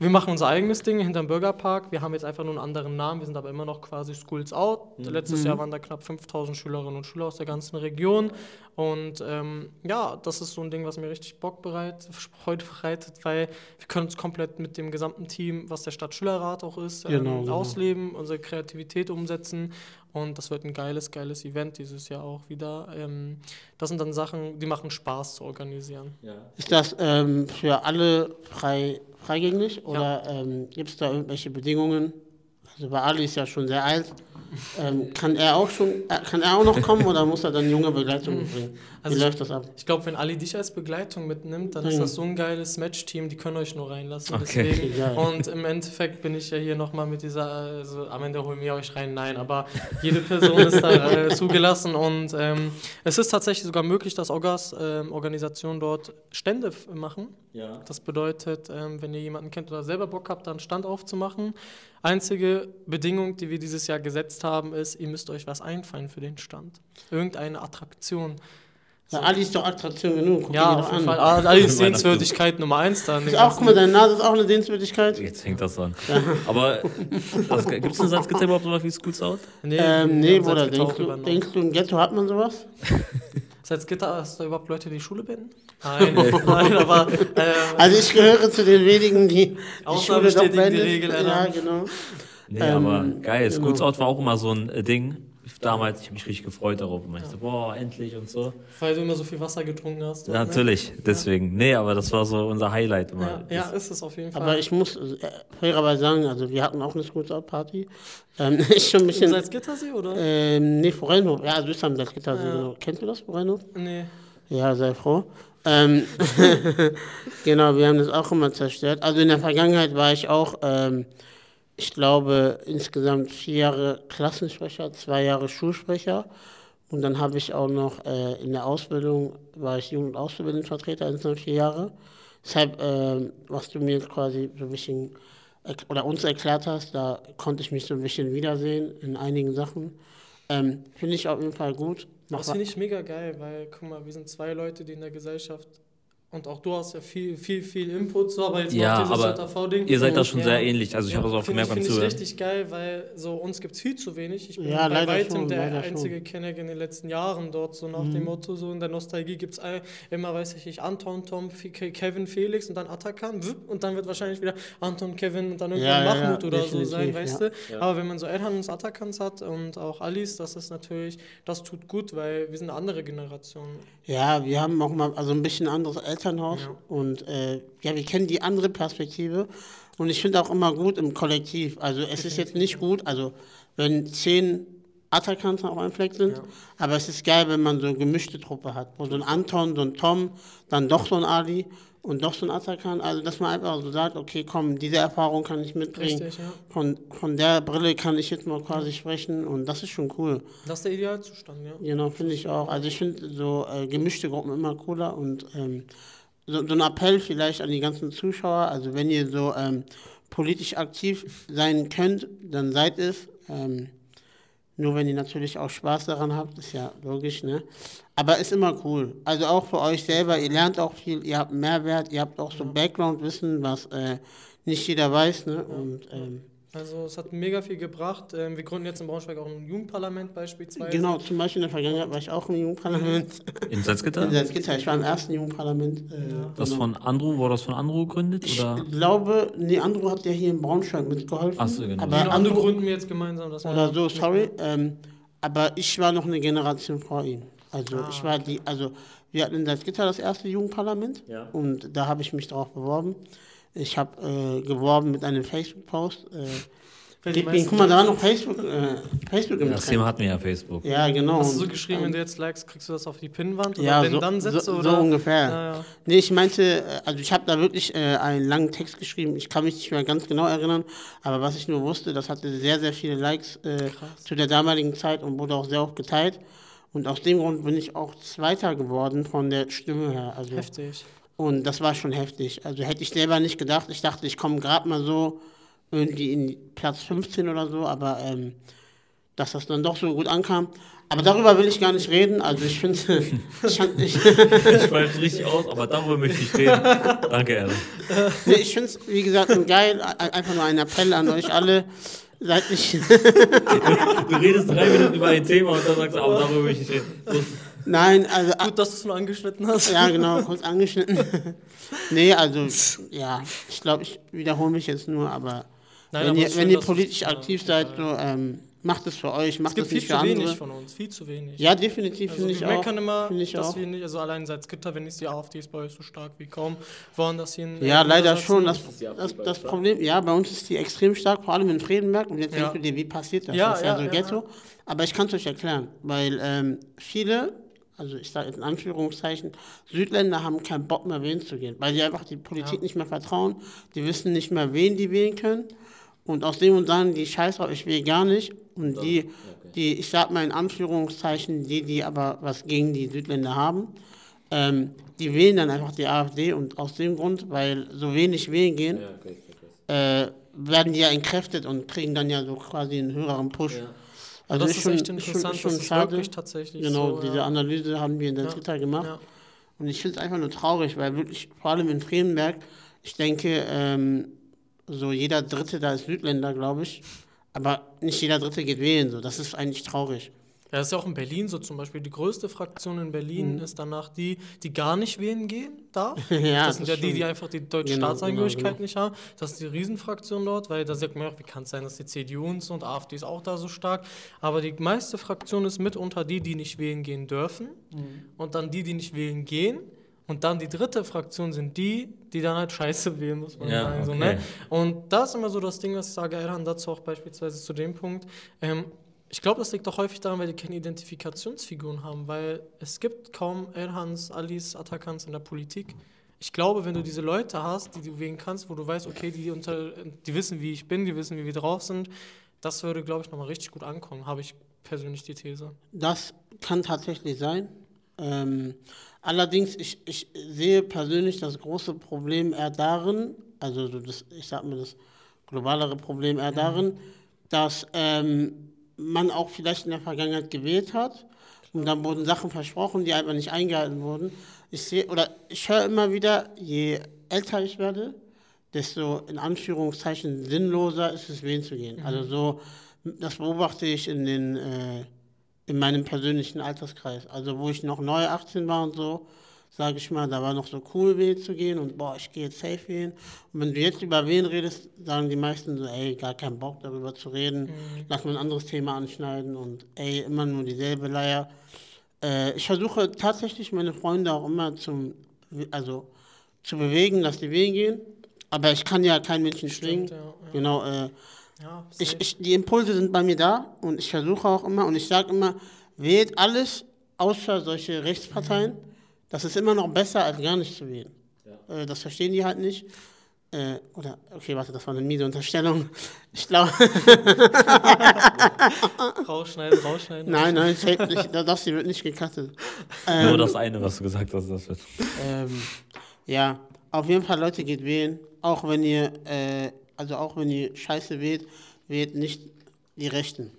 Wir machen unser eigenes Ding hinterm Bürgerpark. Wir haben jetzt einfach nur einen anderen Namen. Wir sind aber immer noch quasi Schools Out. Mhm. Letztes Jahr waren da knapp 5000 Schülerinnen und Schüler aus der ganzen Region. Und ähm, ja, das ist so ein Ding, was mir richtig Bock bereit, Freude bereitet, weil wir können uns komplett mit dem gesamten Team, was der Stadtschülerrat auch ist, ähm, Genau, genau. ausleben, unsere Kreativität umsetzen. Und das wird ein geiles, geiles Event dieses Jahr auch wieder. Ähm, das sind dann Sachen, die machen Spaß zu organisieren. Ja. Ist das ähm, für alle frei, freigängig oder ähm, gibt es da irgendwelche Bedingungen? Also bei Ali ist ja schon sehr alt. Ähm, kann er auch schon, äh, kann er auch noch kommen oder muss er dann junge Begleitung mitbringen? Wie Also läuft das ab? Ich glaube, wenn Ali dich als Begleitung mitnimmt, dann ist Mhm. das so ein geiles Match-Team, die können euch nur reinlassen. Okay. Deswegen. Geil. Und im Endeffekt bin ich ja hier nochmal mit dieser, also am Ende holen wir euch rein, nein, aber jede Person ist da äh, zugelassen und ähm, es ist tatsächlich sogar möglich, dass Orgas, ähm, Organisationen dort Stände machen. Ja. Das bedeutet, ähm, wenn ihr jemanden kennt oder selber Bock habt, da einen Stand aufzumachen. Einzige Bedingung, die wir dieses Jahr gesetzt haben, ist, ihr müsst euch was einfallen für den Stand. Irgendeine Attraktion. Ja, Ali ist doch Attraktion genug. Guck Ja, auf jeden an. Fall. Ah, Ali ist. Sehenswürdigkeit Nummer eins da. an dem Ist auch, guck mal, deine Nase ist auch eine Sehenswürdigkeit. Jetzt hängt das an. Aber gibt es in Salzgitter überhaupt sowas wie Schools Out? Nee, Ähm, nee, Bruder, denkst du, denkst du, im Ghetto hat man sowas? Salzgitter, hast du überhaupt Leute, die Schule beenden? Nein, nein, aber äh, Also ich gehöre zu den wenigen, die die Ausnahme bestätigen die. Regel, Ja, genau. Nee, Ähm, aber geil. genau. Schools Out war auch immer so ein äh, Ding. Damals, ich habe mich richtig gefreut darauf. Und ich so, boah, endlich und so. weil du immer so viel Wasser getrunken hast. Ja, natürlich, deswegen. Nee, aber das war so unser Highlight immer. Ne? Ja, ja, ist es auf jeden Fall. Aber ich muss äh, fairerweise sagen, also wir hatten auch eine School-Out-Party. Ähm, ist schon ein bisschen... Salzgittersee, oder? Ähm, nee, Forellenhof. Ja, also ist am Salzgitter. Ja. Genau. Kennst du das, Forellenhof? Nee. Ja, sei froh. Ähm, genau, wir haben das auch immer zerstört. Also in der Vergangenheit war ich auch, ähm, ich glaube, insgesamt vier Jahre Klassensprecher, zwei Jahre Schulsprecher. Und dann habe ich auch noch äh, in der Ausbildung, war ich Jugend- und Auszubildungsvertreter, insgesamt vier Jahre. Deshalb, ähm, was du mir quasi so ein bisschen oder uns erklärt hast, da konnte ich mich so ein bisschen wiedersehen in einigen Sachen. Ähm, Finde ich auf jeden Fall gut. Mach Das finde ich mega geil, weil, guck mal, wir sind zwei Leute, die in der Gesellschaft und auch du hast ja viel, viel, viel Input, so, aber jetzt Ja, noch dieses aber JV-Ding. Ihr seid da schon Ja. sehr ähnlich. Also ich habe das auch gemerkt beim finde ich Zuhören. richtig geil, weil so uns gibt es viel zu wenig. Ich bin Ja, bei leider weitem schon, der einzige Kenner in den letzten Jahren dort, so nach Mhm. dem Motto, so in der Nostalgie gibt es immer, weiß ich nicht, Anton, Tom, Kevin, Felix und dann Atakan und dann wird wahrscheinlich wieder Anton, Kevin und dann irgendwann Ja, ja, ja, Mahmoud oder so sein, weißt ja. du? Aber wenn man so Erhan und Atakans hat und auch Alice, das ist natürlich, das tut gut, weil wir sind eine andere Generation. Ja, wir haben auch mal also ein bisschen anderes Elternhaus Ja. und äh, ja, wir kennen die andere Perspektive und ich finde auch immer gut im Kollektiv. Also es ist jetzt nicht gut, also wenn zehn Attackants auf einem Fleck sind, Ja. aber es ist geil, wenn man so eine gemischte Truppe hat, wo so ein Anton, so ein Tom, dann doch so ein Ali und doch so ein Attackant. Also dass man einfach so sagt, okay, komm, diese Erfahrung kann ich mitbringen. Richtig, ja. Von, von der Brille kann ich jetzt mal quasi sprechen und das ist schon cool. Das ist der Idealzustand, ja. Genau, finde ich auch. Also ich finde so äh, gemischte Gruppen immer cooler und ähm, so, so ein Appell vielleicht an die ganzen Zuschauer, also wenn ihr so ähm, politisch aktiv sein könnt, dann seid es. Ähm, Nur wenn ihr natürlich auch Spaß daran habt, ist ja logisch, ne? Aber ist immer cool. Also auch für euch selber, ihr lernt auch viel, ihr habt Mehrwert, ihr habt auch so Background-Wissen, was äh, nicht jeder weiß, ne? Und ähm, Also es hat mega viel gebracht. Ähm, wir gründen jetzt in Braunschweig auch ein Jugendparlament beispielsweise. genau, zum Beispiel in der Vergangenheit war ich auch im Jugendparlament. In Salzgitter? In Salzgitter, ich war im ersten Jugendparlament. Äh, Das genau. von Andrew, wurde das von Andrew gegründet? Oder? Ich glaube, nee, Andrew hat ja hier in Braunschweig mitgeholfen. Ach so, genau. Aber Genau, Andrew, gründen wir jetzt gemeinsam. Das oder so, sorry. Ähm, aber ich war noch eine Generation vor ihm. Also Ah, ich war die, also wir hatten in Salzgitter das erste Jugendparlament Ja. und da habe ich mich drauf beworben. Ich habe äh, geworben mit einem Facebook-Post. Äh, gib ihn- guck mal, da war noch Facebook, äh, Facebook im Das Trend. Thema hatten wir ja Facebook. Ja, genau. Hast du so geschrieben, ähm, wenn du jetzt likest, kriegst du das auf die Pinnwand? Oder Ja, wenn so, dann so, setzt so oder? ungefähr. Ja, ja. Nee, ich meinte, äh, also ich habe da wirklich äh, einen langen Text geschrieben. Ich kann mich nicht mehr ganz genau erinnern, aber was ich nur wusste, das hatte sehr, sehr viele Likes äh, zu der damaligen Zeit und wurde auch sehr oft geteilt. Und aus dem Grund bin ich auch Zweiter geworden von der Stimme her. Also, Heftig. und das war schon heftig. Also hätte ich selber nicht gedacht. Ich dachte, ich komme gerade mal so irgendwie in Platz 15 oder so, aber ähm, dass das dann doch so gut ankam. Aber darüber will ich gar nicht reden. Also ich finde, ich, fand- ich, Ich weiß richtig aus, aber darüber möchte ich reden. Danke, Aaron. Nee, ich finde es, wie gesagt, geil. Ein- Einfach nur ein Appell an euch alle. Seid nicht. Du redest drei Minuten über ein Thema und dann sagst du, aber darüber möchte ich reden. So, Nein, also. Gut, dass du es nur angeschnitten hast. Ja, genau, kurz angeschnitten. nee, also, ja, ich glaube, ich wiederhole mich jetzt nur, aber Nein, wenn, aber ihr, ist wenn schön, ihr politisch ja, aktiv seid, so, ähm, macht es für euch, Es macht gibt es viel nicht zu für wenig andere. von uns, viel zu wenig. Ja, definitiv Also finde ich wir auch. meckern immer, dass auch. wir nicht, also allein seit Gitter, wenn ich die AfD ist bei euch so stark wie kaum, waren das hier in Ja, leider schon. Das, das, bei das? Problem, ja, bei uns ist die extrem stark, vor allem in Friedenberg. Und jetzt Ja. denkst du dir, wie passiert das? Ja, das ist ja, ja, so ja, Ghetto. Aber ich kann es euch erklären, weil ähm, viele, also ich sage in Anführungszeichen, Südländer haben keinen Bock mehr wählen zu gehen, weil sie einfach die Politik Ja. nicht mehr vertrauen. Die wissen nicht mehr, wen die wählen können. Und aus dem und sagen die Scheiß drauf, ich will gar nicht. Und die, die, ich sag mal in Anführungszeichen, die, die aber was gegen die Südländer haben, ähm, die wählen dann einfach die AfD und aus dem Grund, weil so wenig wählen gehen, äh, werden die ja entkräftet und kriegen dann ja so quasi einen höheren Push. Also das ist, echt schon- interessant, ist schon das ist schade. wirklich tatsächlich Genau, so. diese ja. Analyse haben wir in der Ja. Twitter gemacht. Ja. Und ich finde es einfach nur traurig, weil wirklich, vor allem in Friedenberg, ich denke, ähm, so jeder Dritte da ist Südländer, glaube ich. Aber nicht jeder Dritte geht wählen, so. Das ist eigentlich traurig. Ja, das ist ja auch in Berlin so zum Beispiel. Die größte Fraktion in Berlin ist danach die, die gar nicht wählen gehen darf. Mhm. Ja, das sind das ja die, die einfach die deutsche Genau, Staatsangehörigkeit genau, nicht haben. Das ist die Riesenfraktion dort, weil da sagt man auch, wie kann es sein, dass die CDU und so und AfD ist auch da so stark. Aber die meiste Fraktion ist mitunter die, die nicht wählen gehen dürfen. Mhm. Und dann die, die nicht wählen gehen. Und dann die dritte Fraktion sind die, die dann halt scheiße wählen, muss man Ja, sagen. So, okay. ne? Und das ist immer so das Ding, was ich sage, Erhan, dazu auch beispielsweise zu dem Punkt. Ähm, ich glaube, das liegt auch häufig daran, weil die keine Identifikationsfiguren haben, weil es gibt kaum Erhans, Alis, Atakans in der Politik. Ich glaube, wenn du diese Leute hast, die du wählen kannst, wo du weißt, okay, die, unter, die wissen, wie ich bin, die wissen, wie wir drauf sind, das würde, glaube ich, nochmal richtig gut ankommen, habe ich persönlich die These. Das kann tatsächlich sein. Ähm, allerdings, ich, ich sehe persönlich das große Problem eher darin, also so das, ich sag mal das globalere Problem eher darin, dass ähm, man auch vielleicht in der Vergangenheit gewählt hat und dann wurden Sachen versprochen, die einfach nicht eingehalten wurden. Ich sehe, oder ich höre immer wieder, je älter ich werde, desto in Anführungszeichen sinnloser ist es, wählen zu gehen. Also so, das beobachte ich in den äh, in meinem persönlichen Alterskreis. Also wo ich noch neu 18 war und so, sage ich mal, da war noch so cool, wählen zu gehen und boah, ich gehe jetzt safe wählen. Und wenn du jetzt über wen redest, sagen die meisten so, ey, gar keinen Bock darüber zu reden, lass mal ein anderes Thema anschneiden und ey, immer nur dieselbe Leier. Äh, ich versuche tatsächlich meine Freunde auch immer zum, also zu bewegen, dass die wählen gehen, aber ich kann ja keinen Menschen zwingen. ja, ja. Genau, äh, Ja, ich, ich, die Impulse sind bei mir da und ich versuche auch immer und ich sage immer, wählt alles außer solche Rechtsparteien. Das ist immer noch besser, als gar nicht zu wählen. Äh, das verstehen die halt nicht. Äh, oder, okay, warte, das war eine miese Unterstellung. Ich glaube, rausschneiden, rausschneiden. nein, nein, safe nicht, das hier wird nicht gecuttet. Nur das eine, was du gesagt hast, das wird. Ähm, ja, auf jeden Fall, Leute, geht wählen. Auch wenn ihr, äh, also auch wenn ihr Scheiße wählt, wählt nicht die Rechten.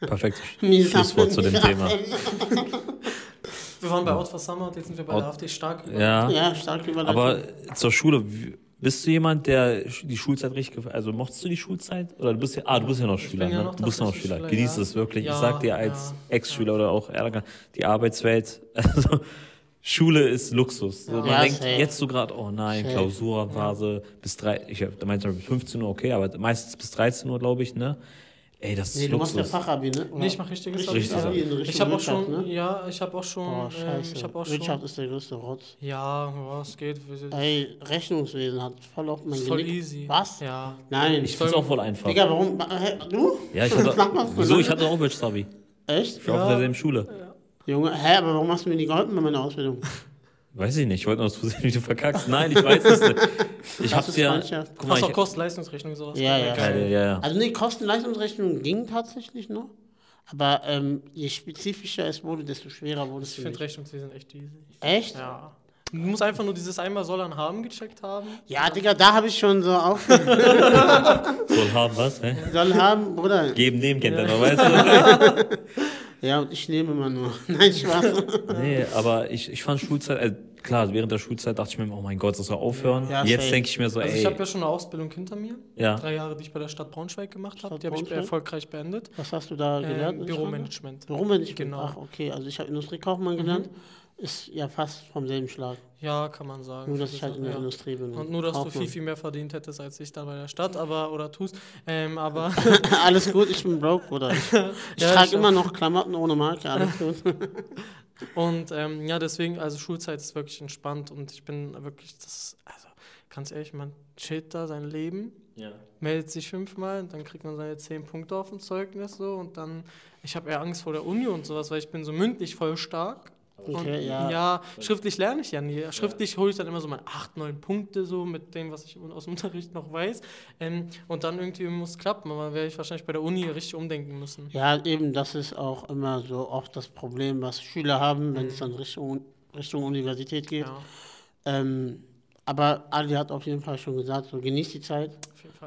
Perfekt. Schlusswort zu dem Thema. Wir waren bei Out for Summer und jetzt sind wir bei Out- der AfD stark. Ja, Ja, stark über aber zur Schule, bist du jemand, der die Schulzeit richtig, gef- also mochtest du die Schulzeit? Oder du bist ja, ah, du bist ja noch Schüler, ja ne? noch Du bist noch Schüler. Schüler, Genieß ja. es wirklich. ich sag dir als ja, Ex-Schüler oder auch Ärger, die Arbeitswelt, also Schule ist Luxus. So, man Ja, denkt safe. jetzt so gerade, oh nein, Safe. Klausurphase bis drei, ich da meinte bis 15 Uhr, okay, aber meistens bis 13 Uhr, glaube ich, ne? Ey, das ist Nee, du machst ja. Fachabi, ne? Oder? Nee, ich mache richtiges Richtig, Richtig, Abi in Ich habe auch Wirtschaft, schon, ne? ja, ich habe auch schon, Boah, ähm, scheiße. ich habe auch Wirtschaft schon, ist der größte Rotz. ja, ja, es geht. Ey, Rechnungswesen hat voll auf mein Voll Genick. easy. Was? Ja. Nein. Ich find's auch voll einfach. Digga, warum? Hä, Du? Ja, ich hatte, wieso? Ich hatte auch Wirtschaftsabi. Echt? Ich war auf derselben Schule. Junge, hä, aber warum hast du mir nicht geholfen bei meiner Ausbildung? Weiß ich nicht, ich wollte nur zusehen, wie du verkackst. Nein, ich weiß es nicht. Ich Das hab's ja. Guck mal, Hast auch ich, Kosten-Leistungsrechnung sowas? Ja, ja. Geil. ja, ja. Also nee, Kosten-Leistungsrechnung ging tatsächlich noch. Aber ähm, je spezifischer es wurde, desto schwerer wurde es Ich für finde. Rechnungswesen echt easy. Echt? Ja. Du musst einfach nur dieses einmal soll an haben gecheckt haben. Ja, Digga, da habe ich schon so auf. Soll haben was, hä? Soll haben, Bruder. Geben, nehmen kennt er noch, weißt du? Ja, und ich nehme immer nur. Nein, Spaß. Nee, aber ich, ich fand Schulzeit, äh, klar, während der Schulzeit dachte ich mir, oh mein Gott, das soll aufhören. Ja, Jetzt denke ich mir so, Also ey, ich habe ja schon eine Ausbildung hinter mir. Ja. Drei Jahre, die ich bei der Stadt Braunschweig gemacht habe. Die habe ich erfolgreich beendet. Was hast du da gelernt? Ähm, Büromanagement. Büromanagement. Genau. Ach, okay. Also ich habe Industriekaufmann gelernt. Ist ja fast vom selben Schlag. Ja, kann man sagen. Nur, dass ich halt in der ja. Industrie bin. Und nur, dass du Kaufmann. viel, viel mehr verdient hättest als ich dann bei der Stadt, aber oder tust. Ähm, aber alles gut, ich bin broke, Bruder. Ich, ich Ja, trage ich immer noch Klamotten ohne Marke, alles gut. und ähm, ja, deswegen, also Schulzeit ist wirklich entspannt und ich bin wirklich, das, also ganz ehrlich, man chillt da sein Leben, ja. meldet sich fünfmal und dann kriegt man seine zehn Punkte auf dem Zeugnis so und dann, ich habe eher Angst vor der Uni und sowas, weil ich bin so mündlich voll stark. Und Okay, ja. ja, schriftlich lerne ich ja nie. Schriftlich hole ich dann immer so meine 8, 9 Punkte so mit dem, was ich aus dem Unterricht noch weiß. Ähm, und dann irgendwie muss es klappen, aber werde ich wahrscheinlich bei der Uni richtig umdenken müssen. Ja, eben, das ist auch immer so oft das Problem, was Schüler haben, wenn es dann Richtung, Richtung Universität geht. Ja, Ähm, aber Ali hat auf jeden Fall schon gesagt, so genießt die Zeit.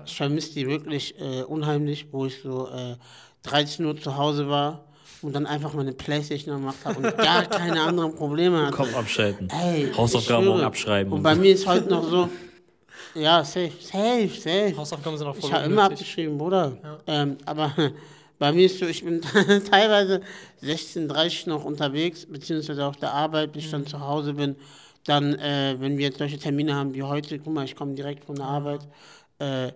Ich vermisse die wirklich äh, unheimlich, wo ich so äh, 13 Uhr zu Hause war und dann einfach meine Playstation gemacht habe und gar keine anderen Probleme hatte. Kopf abschalten. Ey, Hausaufgaben abschreiben. Und bei so. mir ist heute noch so, ja, safe, safe, safe. Hausaufgaben sind auch voll Ich habe immer abgeschrieben, Bruder. Ja. Ähm, aber bei mir ist so, ich bin teilweise 16.30 noch unterwegs, beziehungsweise auf der Arbeit, bis ich Mhm. dann zu Hause bin. Dann, äh, wenn wir jetzt solche Termine haben wie heute, guck mal, ich komme direkt von der Arbeit. Äh,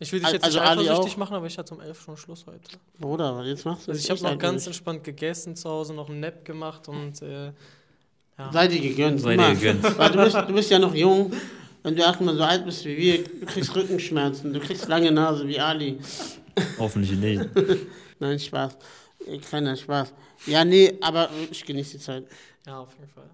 Ich will dich jetzt Also nicht Ali eifersüchtig auch? machen, aber ich hatte um 11 schon Schluss heute. Bruder, was jetzt machst du? Also ich habe noch ganz entspannt gegessen zu Hause, noch einen Nap gemacht und äh, ja. Sei dir gegönnt. Sei dir gegönnt. Weil du bist, du bist ja noch jung. Wenn du erstmal so alt bist wie wir, du kriegst Rückenschmerzen, du kriegst lange Nase wie Ali. Hoffentlich nicht. Nein, Spaß. Äh, Kleiner Spaß. Ja, nee, aber ich genieße die Zeit. ja, auf jeden Fall.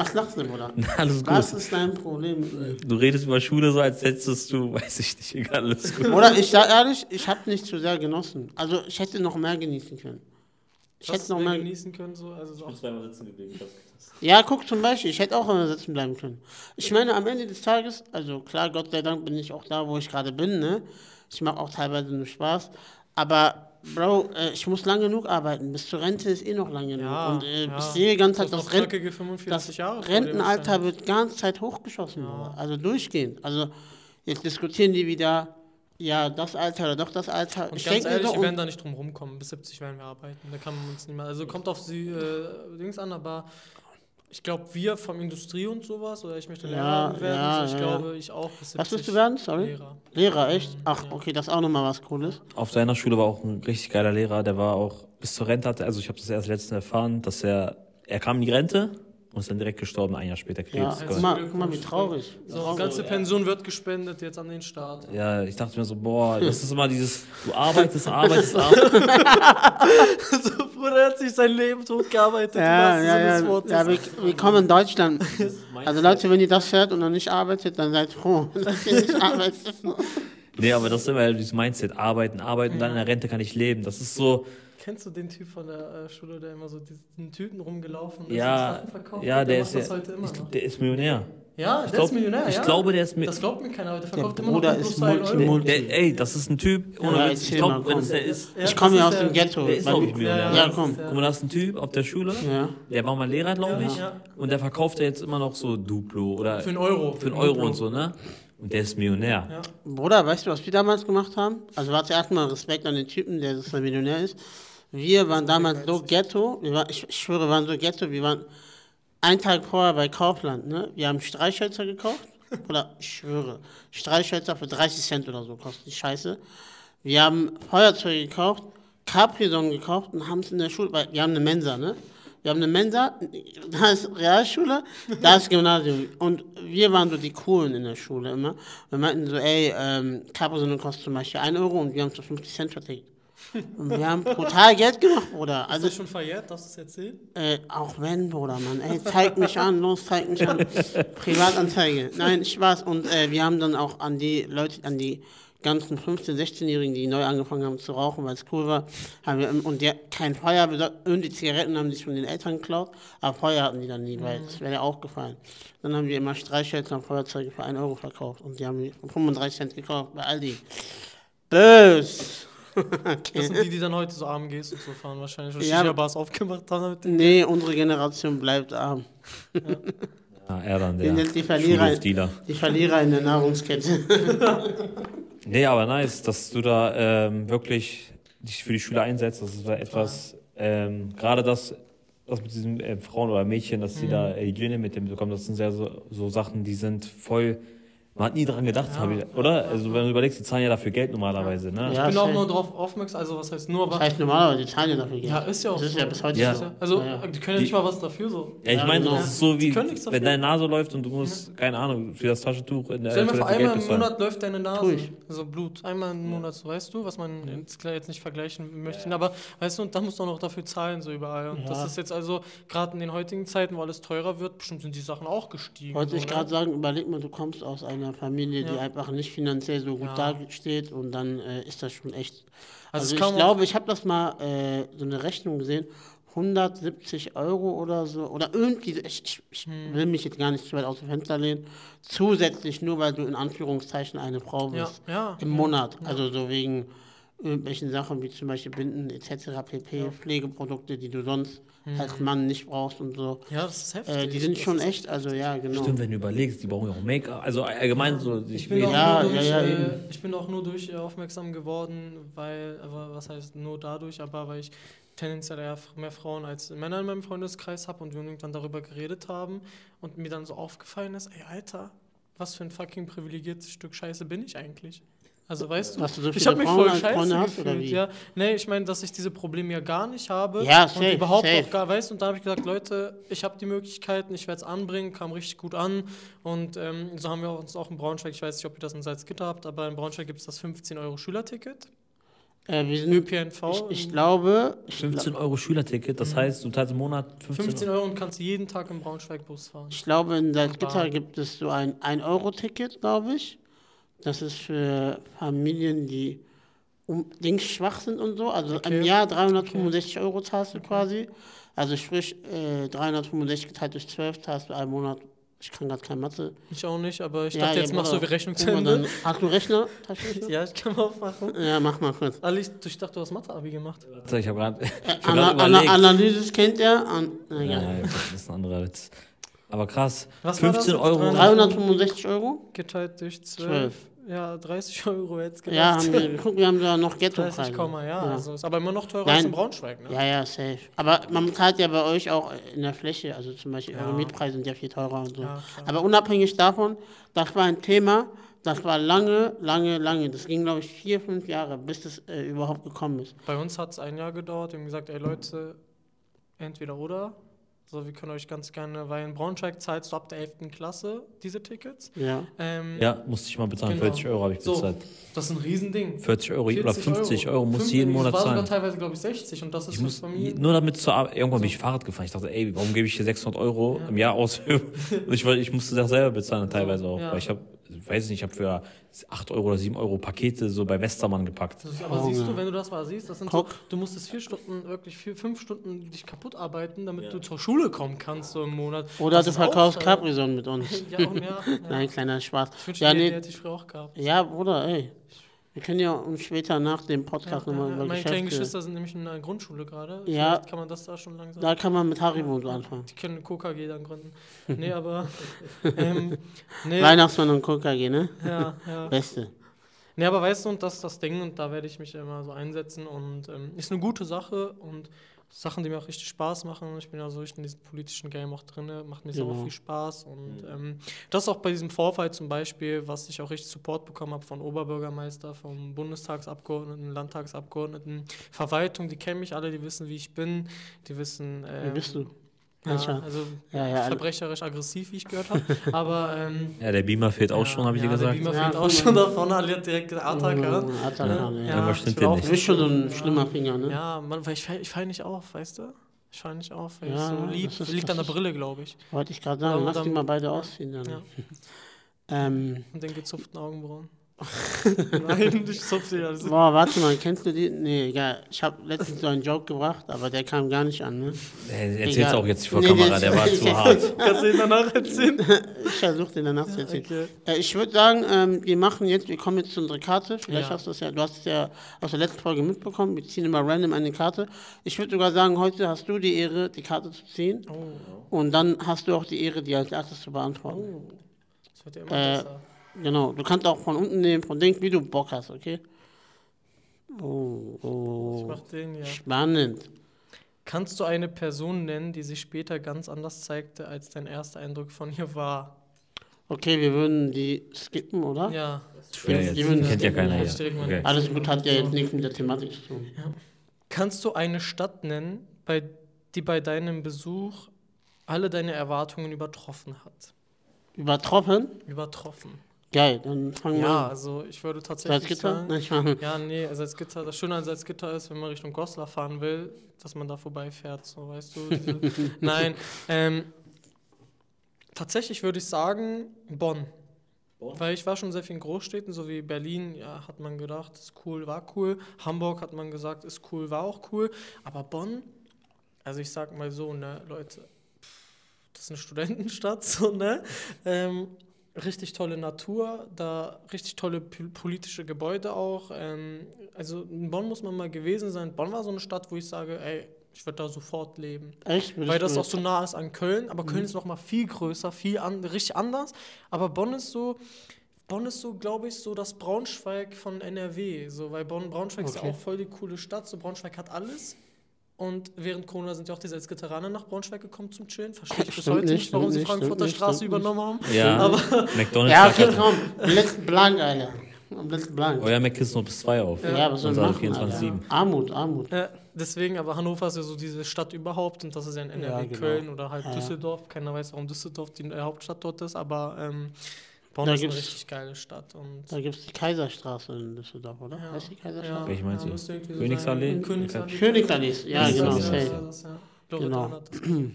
Was lachst du, Bruder? Alles Was gut. ist dein Problem? Du redest über Schule so, als hättest du, weiß ich nicht, egal, alles gut. Oder ich sag ehrlich, ich habe nicht zu sehr genossen. Also ich hätte noch mehr genießen können. Ich Was hätte noch mehr. genießen können, so, also so auch zweimal sitzen geblieben. Ja, guck zum Beispiel, ich hätte auch immer sitzen bleiben können. Ich meine, am Ende des Tages, also klar, Gott sei Dank bin ich auch da, wo ich gerade bin, ne? Ich mache auch teilweise nur Spaß. Aber, Bro, äh, ich muss lang genug arbeiten. Bis zur Rente ist eh noch lang genug. Ja, Und äh, ja. bis die ganze Zeit das, noch Rent knackige 45 das Jahre vor dir Rentenalter wird die ganze Zeit hochgeschossen. Bruder. Also durchgehend. Also jetzt diskutieren die wieder, ja, das Alter oder doch das Alter. Und ich ganz ehrlich, wir und- werden da nicht drum rumkommen. Bis 70 werden wir arbeiten. Da kann man uns nicht mehr. Also kommt auf sie äh, Dings an, aber ich glaube, wir vom Industrie und sowas, oder ich möchte Ja, Lehrer werden, ja, so, ich ja, glaube, ich auch bis 70. was willst du werden? Sorry? Lehrer. Lehrer, echt? Mhm, Ach, okay, das ist auch nochmal was Cooles. Auf seiner Schule war auch ein richtig geiler Lehrer, der war auch bis zur Rente hatte, also ich habe das erst letztens erfahren, dass er, er kam in die Rente und ist dann direkt gestorben, ein Jahr später Ja, Krebs. guck mal, guck mal, wie traurig. So, Traurig. ganze Pension wird gespendet jetzt an den Staat. Ja, ich dachte mir so, boah, das ist immer dieses, du arbeitest, arbeitest, arbeitest. so, Bruder er hat sich sein Leben tot gearbeitet. Ja, ja, ja. Wortes. ja wir, wir kommen in Deutschland. Also Leute, wenn ihr das hört und noch nicht arbeitet, dann seid froh, dass ihr nicht arbeitet. Nee, aber das ist immer dieses Mindset, arbeiten, arbeiten, dann in der Rente kann ich leben. Das ist so, Kennst du den Typ von der äh, Schule, der immer so diesen Tüten rumgelaufen ist? ja, und Sachen verkauft ja, der macht ist das ja, heute immer ich der ist Millionär. Ja, Ich der glaub- ist Millionär, ich ja. glaube, der ist mi- Das glaubt mir keiner, aber der Der verkauft immer noch Bruder ist Multi- Euro. Multi- Der, ey, das ist ein Typ, ohne Ja, Witz, ich glaube, wenn es der ist. Ja, ich komme das ja aus dem der- Ghetto. Der ist mir- nicht Millionär. Ja, das komm. der- Guck mal, da ist ein Typ auf der Schule, Ja. der war mal Lehrer, glaube ich. Ja. Und der verkauft ja jetzt immer noch so Duplo oder Für einen Euro. für einen Euro und so, ne? Und der ist Millionär. Ja. Bruder, weißt du, was wir damals gemacht haben? Also warte erstmal Respekt an den Typen, der das der Millionär ist. Wir waren damals so ghetto, waren, ich, schwöre, wir waren so ghetto, wir waren einen Tag vorher bei Kaufland, ne? Wir haben Streichhölzer gekauft. Oder ich schwöre, Streichhölzer für 30 Cent oder so kostet die Scheiße. Wir haben Feuerzeuge gekauft, Capri-Sonnen gekauft und haben es in der Schule, weil wir haben eine Mensa, ne? Wir haben eine Mensa, da ist Realschule, da ist Gymnasium. Und wir waren so die Coolen in der Schule immer. Wir meinten so, ey, ähm, Capri-Sonne kostet zum Beispiel 1 Euro und wir haben es für 50 Cent vertickt. Und wir haben brutal Geld gemacht, Bruder. Ist Also das schon verjährt? Darfst du es erzählen? äh, auch wenn, Bruder, Mann. Ey, zeig mich an, los, zeig mich an. Privatanzeige. Nein, Spaß. Und äh, wir haben dann auch an die Leute, an die ganzen 15-, 16-Jährigen, die neu angefangen haben zu rauchen, weil es cool war, haben wir, und die kein Feuer besorgt. Und die Zigaretten haben sich von den Eltern geklaut, aber Feuer hatten die dann nie, weil das wäre ja auch gefallen. Dann haben wir immer Streichhölzer und Feuerzeuge für 1 Euro verkauft und die haben wir für 35 Cent gekauft bei Aldi. Bös! Das okay. sind die, die dann heute so arm gehst und so fahren wahrscheinlich. Und Ja. Shisha-Bars aufgemacht haben damit. Nee, unsere Generation bleibt arm. Ja, er dann, der sind die Verlierer, die Verlierer in der Nahrungskette. Nee, aber nice, dass du da ähm, wirklich dich für die Schüler einsetzt. Das ist etwas, ähm, gerade das, das mit diesen äh, Frauen oder Mädchen, dass sie da äh, Hygiene mit dem bekommen, das sind sehr so, so Sachen, die sind voll. Man hat nie dran gedacht, hab ich, oder? Also wenn du überlegst, die zahlen ja dafür Geld normalerweise, ne? Ich Ja, bin auch nur darauf aufmerksam, also was heißt nur, Das aber. heißt normalerweise, die zahlen ja dafür Geld. Ja, ist ja auch Das ist so. ja bis heute Ja. so. Also, Ja, ja. die können ja nicht mal was dafür so. Ja, ich Ja, meine, genau. das ist so Die wie, wenn deine Nase läuft und du musst, keine Ahnung, für das Taschentuch in der Stell dir mal vor, einmal im bezahlen. Monat läuft deine Nase, also Blut. Einmal im Monat, so weißt du, was man jetzt, jetzt nicht vergleichen möchte. Aber weißt du, und da musst du auch noch dafür zahlen, so überall. Und Ja. das ist jetzt also, gerade in den heutigen Zeiten, wo alles teurer wird, bestimmt sind die Sachen auch gestiegen. Wollte so, ich ne? gerade sagen, überleg mal, du kommst aus einer Familie, die Ja. einfach nicht finanziell so gut Ja. dasteht und dann äh, ist das schon echt. Also Also, ich glaube, ich habe das mal äh, so eine Rechnung gesehen, 170 Euro oder so, oder irgendwie, ich, ich, ich Hm. will mich jetzt gar nicht zu weit aus dem Fenster lehnen, zusätzlich nur, weil du in Anführungszeichen eine Frau bist. ja. Im Monat. Also so wegen irgendwelchen Sachen wie zum Beispiel Binden etc. pp. Pflegeprodukte, die du sonst als Mann nicht brauchst und so. Ja, das ist heftig. Äh, die sind Das schon echt, also ja, genau. Stimmt, wenn du überlegst, die brauchen ja auch Make-up. Also allgemein so, ich Ich bin, auch Ja, nur durch, ja, ja, äh, ich bin auch nur durch äh, aufmerksam geworden, weil, aber was heißt nur dadurch, aber weil ich tendenziell eher mehr Frauen als Männer in meinem Freundeskreis habe und wir irgendwann darüber geredet haben und mir dann so aufgefallen ist, ey Alter, was für ein fucking privilegiertes Stück Scheiße bin ich eigentlich? Also weißt du, so ich habe mich voll scheiße Freunde hast, gefühlt. wie? Ja, nee, ich meine, dass ich diese Probleme ja gar nicht habe Ja, und safe, überhaupt safe. auch gar weiß. Und da habe ich gesagt, Leute, ich habe die Möglichkeiten, ich werde es anbringen, kam richtig gut an. Und ähm, so haben wir uns auch in Braunschweig, ich weiß nicht, ob ihr das in Salzgitter habt, aber in Braunschweig gibt es das 15 Euro Schülerticket. Äh, wir sind, ÖPNV. ich, ich glaube, ich, 15 Euro Schülerticket, das heißt, du zahlst im Monat 15, 15 Euro und kannst jeden Tag im Braunschweig Bus fahren. ich glaube, in Salzgitter gibt es so ein 1-Euro-Ticket, glaube ich. Das ist für Familien, die unbedingt schwach sind und so. Also Okay. im Jahr 365 Euro zahlst du quasi. Also sprich, äh, 365 geteilt durch 12 zahlst du einen Monat. Ich kann gerade keine Mathe. Ich auch nicht, aber ich Ja, dachte, ja, jetzt machst du die. Rechnung zu Ende. Hast du Rechner? Taschenrechner? Ja, ich kann mal aufmachen. Ja, mach mal kurz. Ali, ich dachte, du hast Mathe-Abi gemacht. Ich habe gerade hab Ana, Ana. Analysis kennt er. An, Ja, egal. ja, das ist ein anderer Witz. Aber krass. Was war das 15 jetzt? Euro. 365 Euro? Geteilt durch 12. Zwölf. Ja, 30 Euro jetzt gedacht. Ja, haben wir, guck, wir haben da noch ghetto 30, ja, ja. Also ist aber immer noch teurer Nein. als in Braunschweig, ne? ja, ja, safe. Aber man zahlt ja bei euch auch in der Fläche, also zum Beispiel Ja. eure Mietpreise sind ja viel teurer und so. Ja. Aber unabhängig davon, das war ein Thema, das war lange, lange, lange. Das ging, glaube ich, vier, fünf Jahre, bis das äh, überhaupt gekommen ist. Bei uns hat es ein Jahr gedauert. Wir haben gesagt, ey Leute, entweder oder. So, wir können euch ganz gerne, weil in Braunschweig zahlst du ab der 11. Klasse diese Tickets. Ja. Ähm, Ja, musste ich mal bezahlen. Genau. 40 Euro habe ich So, bezahlt. das ist ein Riesending. 40 Euro oder 40 50 Euro, muss 50, jeden Monat Das war sogar zahlen. teilweise, glaube ich, 60 und das ist Ich für muss Familien. nur damit zur Arbeit, irgendwann bin ich Fahrrad gefahren. Ich dachte, ey, warum gebe ich hier 600 Euro im Jahr aus? Und ich, wollte- ich musste das selber bezahlen teilweise auch. Ja. Weil ich habe weiß nicht, ich habe für 8 Euro oder 7 Euro Pakete so bei Westermann gepackt. Das aber Oh, siehst ja. du, wenn du das mal siehst, das sind so, du musstest vier Stunden, wirklich vier, fünf Stunden dich kaputt arbeiten, damit du zur Schule kommen kannst, so im Monat. Oder Das du verkaufst äh, Capri-Sonne mit uns. Ja, und ja, ja. Nein, kleiner Spaß. Ich wünschte, Ja, nee, hätte ich früher auch gehabt. ja, Bruder, ey. Wir können ja uns später nach dem Podcast Ja, nochmal ja, über meine kleinen Geschäfte... Geschwister sind nämlich in der Grundschule gerade. Ja. Vielleicht kann man das da schon langsam. Da kann man mit Haribo so anfangen. Die können KKG dann gründen. Nee, aber. ähm, nee, Weihnachtsmann und KKG, ne? ja, ja. Beste. Nee, aber weißt du, und das ist das Ding, und da werde ich mich immer so einsetzen. Und ähm, ist eine gute Sache und Sachen, die mir auch richtig Spaß machen. Ich bin ja so in diesem politischen Game auch drin, macht mir so Genau. auch viel Spaß. Und ähm, das auch bei diesem Vorfall zum Beispiel, was ich auch richtig Support bekommen habe von Oberbürgermeister, vom Bundestagsabgeordneten, Landtagsabgeordneten, Verwaltung, die kennen mich alle, die wissen, wie ich bin, die wissen. Wie ähm, bist du? Ja, also Ja, ja, alle- verbrecherisch aggressiv, wie ich gehört habe. Aber ähm, Ja, der Beamer fehlt auch schon, habe ich ja, dir gesagt. Der Beamer Ja, fehlt auch schon davon, Ali hat direkt Attacke. Attacke, ne? Ja, stimmt ich denn will auch nicht? Du bist schon so ein schlimmer Finger, ne? Ja, man, weil ich, fall- ich fall nicht auf, weißt du? Ich fall nicht auf, weil Ja, ich so lieb. das ist- Liegt das an der ist- Brille, glaube ich. Wollte ich gerade sagen, Ja, lass die mal beide ausziehen dann. Ja. Ähm, Und den gezupften Augenbrauen. Nein, ich zupfe die. Also. boah, warte mal, kennst du die? Nee, egal. Ich habe letztens so einen Joke gebracht, aber der kam gar nicht an, ne? Äh, Erzähl's auch jetzt nicht vor Nee, Kamera, der war zu hart. Kannst du ihn danach erzählen? Ich versuche den danach zu erzählen. Okay. Äh, ich würde sagen, ähm, wir machen jetzt, wir kommen jetzt zu unserer Karte. Vielleicht Ja. hast du es ja, du hast es ja aus der letzten Folge mitbekommen. Wir ziehen immer random eine Karte. Ich würde sogar sagen, heute hast du die Ehre, die Karte zu ziehen. Oh, Und dann hast du auch die Ehre, die als erstes zu beantworten. oh. Das wird ja immer Äh, besser. Genau, du kannst auch von unten nehmen, von Ding, wie du Bock hast, okay? Oh, Ich oh. mach den ja. Spannend. Kannst du eine Person nennen, die sich später ganz anders zeigte, als dein erster Eindruck von ihr war? Okay, wir würden die skippen, oder? Ja. Schwer jetzt. Die würden- Kennt ja keiner mal- Okay. Alles gut, hat ja jetzt nichts mit der Thematik zu tun. Kannst du eine Stadt nennen, bei, die bei deinem Besuch alle deine Erwartungen übertroffen hat? Übertroffen? Übertroffen. Geil, dann fangen wir Ja, an. also ich würde tatsächlich Salzgitter? sagen. Nein, ich meine, Ja, nee, Salzgitter, das Schöne an Salzgitter ist, wenn man Richtung Goslar fahren will, dass man da vorbeifährt, so weißt du. Diese, nein, ähm, tatsächlich würde ich sagen Bonn. Weil ich war schon sehr viel in Großstädten, so wie Berlin, ja, hat man gedacht, ist cool, war cool. Hamburg hat man gesagt, ist cool, war auch cool. Aber Bonn, also ich sag mal so, ne, Leute, das ist eine Studentenstadt, so, ne? Ähm, richtig tolle Natur, da richtig tolle politische Gebäude auch. Ähm, also in Bonn muss man mal gewesen sein. Bonn war so eine Stadt, wo ich sage, ey, ich würde da sofort leben. echt? Weil das auch so nah ist an Köln, aber Köln ist noch mal viel größer, viel an, richtig anders. Aber Bonn ist so, Bonn ist so, glaube ich, so das Braunschweig von NRW. So, weil Bonn, Braunschweig ist Okay. ja auch voll die coole Stadt. So, Braunschweig hat alles. Und während Corona sind ja auch die Salzgitteraner nach Braunschweig gekommen zum Chillen. Verstehe ich bis heute nicht, nicht, warum sie Frankfurter nicht, Straße stimmt übernommen haben. Ja, McDonalds Ja, okay, halt, komm. Blitz blank, Alter. Blitz blank. euer Mac ist nur bis 2 auf. Ja, was soll machen, Alter? 24/7. Armut, Armut. Äh, deswegen, aber Hannover ist ja so diese Stadt überhaupt und das ist ja in NRW, Ja, genau. Köln oder halt Ja, ja. Düsseldorf. Keiner weiß, warum Düsseldorf die äh, Hauptstadt dort ist, aber ähm, Bonn Da ist eine richtig geile Stadt. Und Da gibt es die Kaiserstraße in Düsseldorf, oder? Ja. Heißt die Kaiserstraße? Welche meinst du? müsste irgendwie Königsallee? Königsallee. Königsallee, ja, genau. Ja, ja. Genau.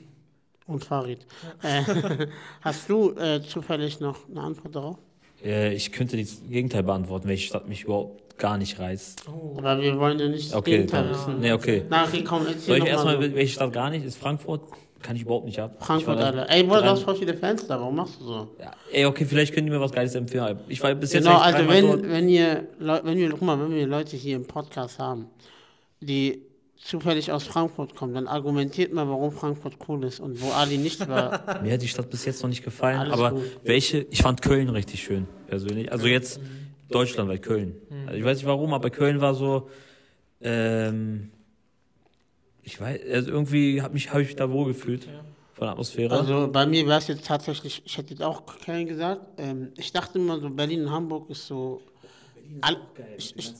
Und Farid. Äh, hast du äh, zufällig noch eine Antwort darauf? Äh, ich könnte das Gegenteil beantworten, welche Stadt mich überhaupt gar nicht reizt. Oh. Aber wir wollen ja nicht das Okay, Gegenteil dann, wissen. nee, okay. Na, okay, komm, Soll ich erstmal, so. welche Stadt gar nicht ist? Frankfurt? Kann ich überhaupt nicht ab. Frankfurt, Alter. Ey, Bruder, du hast voll viele Fans da, warum machst du so? Ja, ey, okay, vielleicht könnt ihr mir was Geiles empfehlen. Ich war bis jetzt Genau, also wenn, dort. wenn ihr, wenn wir, guck mal, wenn wir Leute hier im Podcast haben, die zufällig aus Frankfurt kommen, dann argumentiert mal, warum Frankfurt cool ist und wo Ali nicht war. Mir hat die Stadt bis jetzt noch nicht gefallen, Alles aber gut. welche, ich fand Köln richtig schön, persönlich. Also jetzt deutschlandweit Köln. Mhm. Also ich weiß nicht warum, aber Köln war so, ähm, ich weiß, also irgendwie habe mich, hab ich mich da wohl gefühlt Ja. von der Atmosphäre. Also bei mir wäre es jetzt tatsächlich, ich hätte jetzt auch Köln gesagt. Ähm, ich dachte immer so, Berlin und Hamburg ist so. All, ich, ich,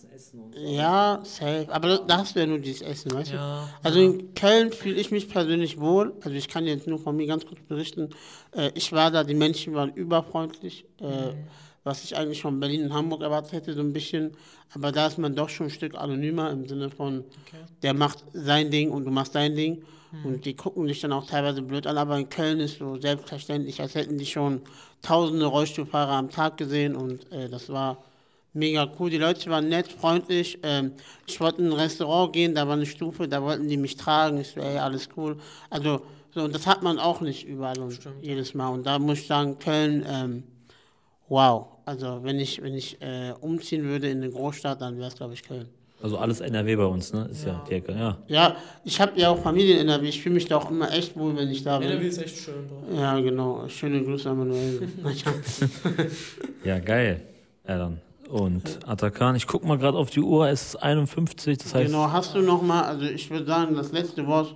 ja, safe. Aber da- hast du ja nur dieses Essen, weißt du? Ja. Also in Köln fühle ich mich persönlich wohl. Also ich kann jetzt nur von mir ganz kurz berichten. Äh, ich war da, die Menschen waren überfreundlich. Äh, was ich eigentlich von Berlin und Hamburg erwartet hätte, so ein bisschen. Aber da ist man doch schon ein Stück anonymer im Sinne von, Okay. der macht sein Ding und du machst dein Ding. Und die gucken dich dann auch teilweise blöd an, aber in Köln ist so selbstverständlich, als hätten die schon tausende Rollstuhlfahrer am Tag gesehen und äh, das war mega cool. Die Leute waren nett, freundlich. Ähm, ich wollte in ein Restaurant gehen, da war eine Stufe, da wollten die mich tragen. Ich so, ey, alles cool. Also, so, und das hat man auch nicht überall und Stimmt. jedes Mal. Und da muss ich sagen, Köln, ähm, wow. Also, wenn ich, wenn ich äh, umziehen würde in eine Großstadt, dann wäre es, glaube ich, Köln. Also alles NRW bei uns, ne? Ist ja, Ja. Ecke, ja. Ja, ich habe ja auch Familie in NRW. Ich fühle mich da auch immer echt wohl, wenn ich da bin. NRW ist echt schön dort. Ja, genau. Schöne Grüße an Manuel. Ja, geil. Ja, dann. Und Atakan, ich guck mal gerade auf die Uhr, es ist 51, das heißt, genau, hast du noch mal, also ich würde sagen, das letzte Wort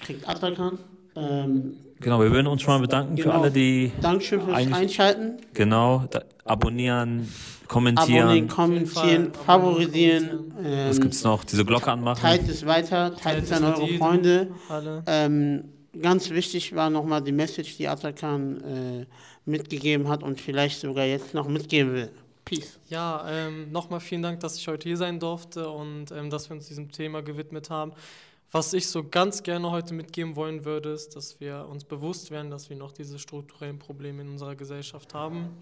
kriegt Atakan. Ähm, genau, wir würden uns schon mal bedanken für Genau. alle, die, Dankeschön fürs Einschalten. genau, da, abonnieren, kommentieren. Abonnieren, kommentieren, favorisieren. Was Ähm, gibt's noch? Diese Glocke anmachen. teilt es weiter, teilt Teilt es es an eure. Freunde. Alle. Ähm, ganz wichtig war nochmal die Message, die Atakan äh, mitgegeben hat und vielleicht sogar jetzt noch mitgeben will. Peace. Ja, ähm, nochmal vielen Dank, dass ich heute hier sein durfte und ähm, dass wir uns diesem Thema gewidmet haben. Was ich so ganz gerne heute mitgeben wollen würde, ist, dass wir uns bewusst werden, dass wir noch diese strukturellen Probleme in unserer Gesellschaft haben.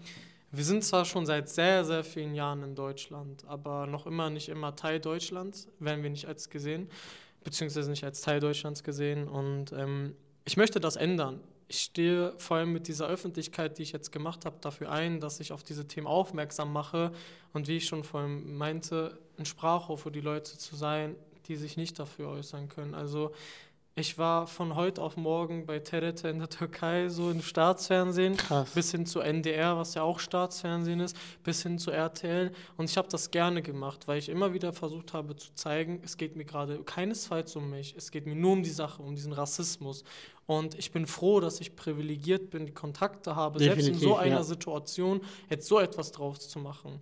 Wir sind zwar schon seit sehr, sehr vielen Jahren in Deutschland, aber noch immer nicht immer Teil Deutschlands, werden wir nicht als gesehen, beziehungsweise nicht als Teil Deutschlands gesehen. Und ähm, ich möchte das ändern. Ich stehe vor allem mit dieser Öffentlichkeit, die ich jetzt gemacht habe, dafür ein, dass ich auf diese Themen aufmerksam mache und wie ich schon vorhin meinte, ein Sprachrohr für die Leute zu sein, die sich nicht dafür äußern können. Also ich war von heute auf morgen bei TRT in der Türkei, so im Staatsfernsehen, Krass. bis hin zu NDR, was ja auch Staatsfernsehen ist, bis hin zu RTL. Und ich habe das gerne gemacht, weil ich immer wieder versucht habe zu zeigen, es geht mir gerade keinesfalls um mich, es geht mir nur um die Sache, um diesen Rassismus. Und ich bin froh, dass ich privilegiert bin, die Kontakte habe, selbst in so Definitiv, einer ja. Situation jetzt so etwas draus zu machen.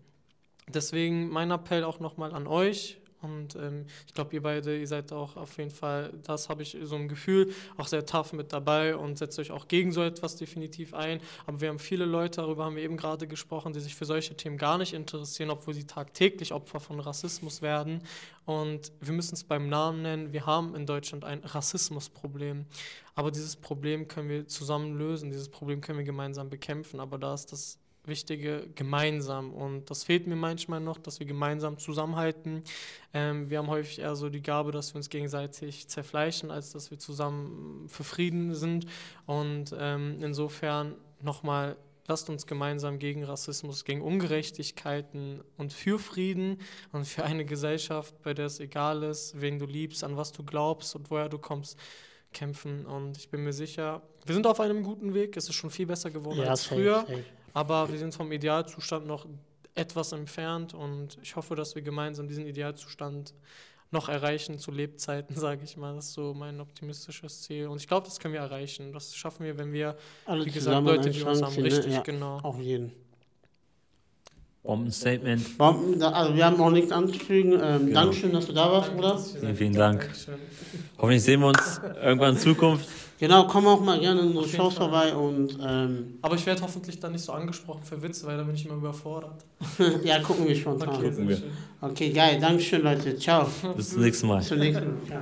Deswegen mein Appell auch nochmal an euch. Und ähm, ich glaube, ihr beide, ihr seid auch auf jeden Fall, das habe ich so ein Gefühl, auch sehr tough mit dabei und setzt euch auch gegen so etwas definitiv ein. Aber wir haben viele Leute, darüber haben wir eben gerade gesprochen, die sich für solche Themen gar nicht interessieren, obwohl sie tagtäglich Opfer von Rassismus werden. Und wir müssen es beim Namen nennen. Wir haben in Deutschland ein Rassismusproblem. Aber dieses Problem können wir zusammen lösen. Dieses Problem können wir gemeinsam bekämpfen. Aber da ist das Wichtige gemeinsam. Und das fehlt mir manchmal noch, dass wir gemeinsam zusammenhalten. Ähm, wir haben häufig eher so die Gabe, dass wir uns gegenseitig zerfleischen, als dass wir zusammen für Frieden sind. Und ähm, insofern nochmal, lasst uns gemeinsam gegen Rassismus, gegen Ungerechtigkeiten und für Frieden und für eine Gesellschaft, bei der es egal ist, wen du liebst, an was du glaubst und woher du kommst, kämpfen. Und ich bin mir sicher, wir sind auf einem guten Weg. Es ist schon viel besser geworden als safe, früher. safe. Aber wir sind vom Idealzustand noch etwas entfernt und ich hoffe, dass wir gemeinsam diesen Idealzustand noch erreichen zu Lebzeiten, sage ich mal. Das ist so mein optimistisches Ziel. Und ich glaube, das können wir erreichen. Das schaffen wir, wenn wir, Alle wie gesagt, Leute, die uns haben. ne? Richtig, Ja, genau. Auf jeden. Bombenstatement. Bomben, da- also wir haben auch nichts anzufügen. Ähm, Genau. Dankeschön, dass du da warst, Bruder. Vielen, vielen. Dank. Dankeschön. Hoffentlich sehen wir uns irgendwann in Zukunft. Genau, komm auch mal gerne in unsere Shows vorbei und ähm, Aber ich werde hoffentlich dann nicht so angesprochen für Witze, weil da bin ich immer überfordert. ja, gucken wir spontan. Okay, Okay, geil. Dankeschön, Leute. Ciao. Bis zum nächsten Mal. Bis zum nächsten Mal. Ciao.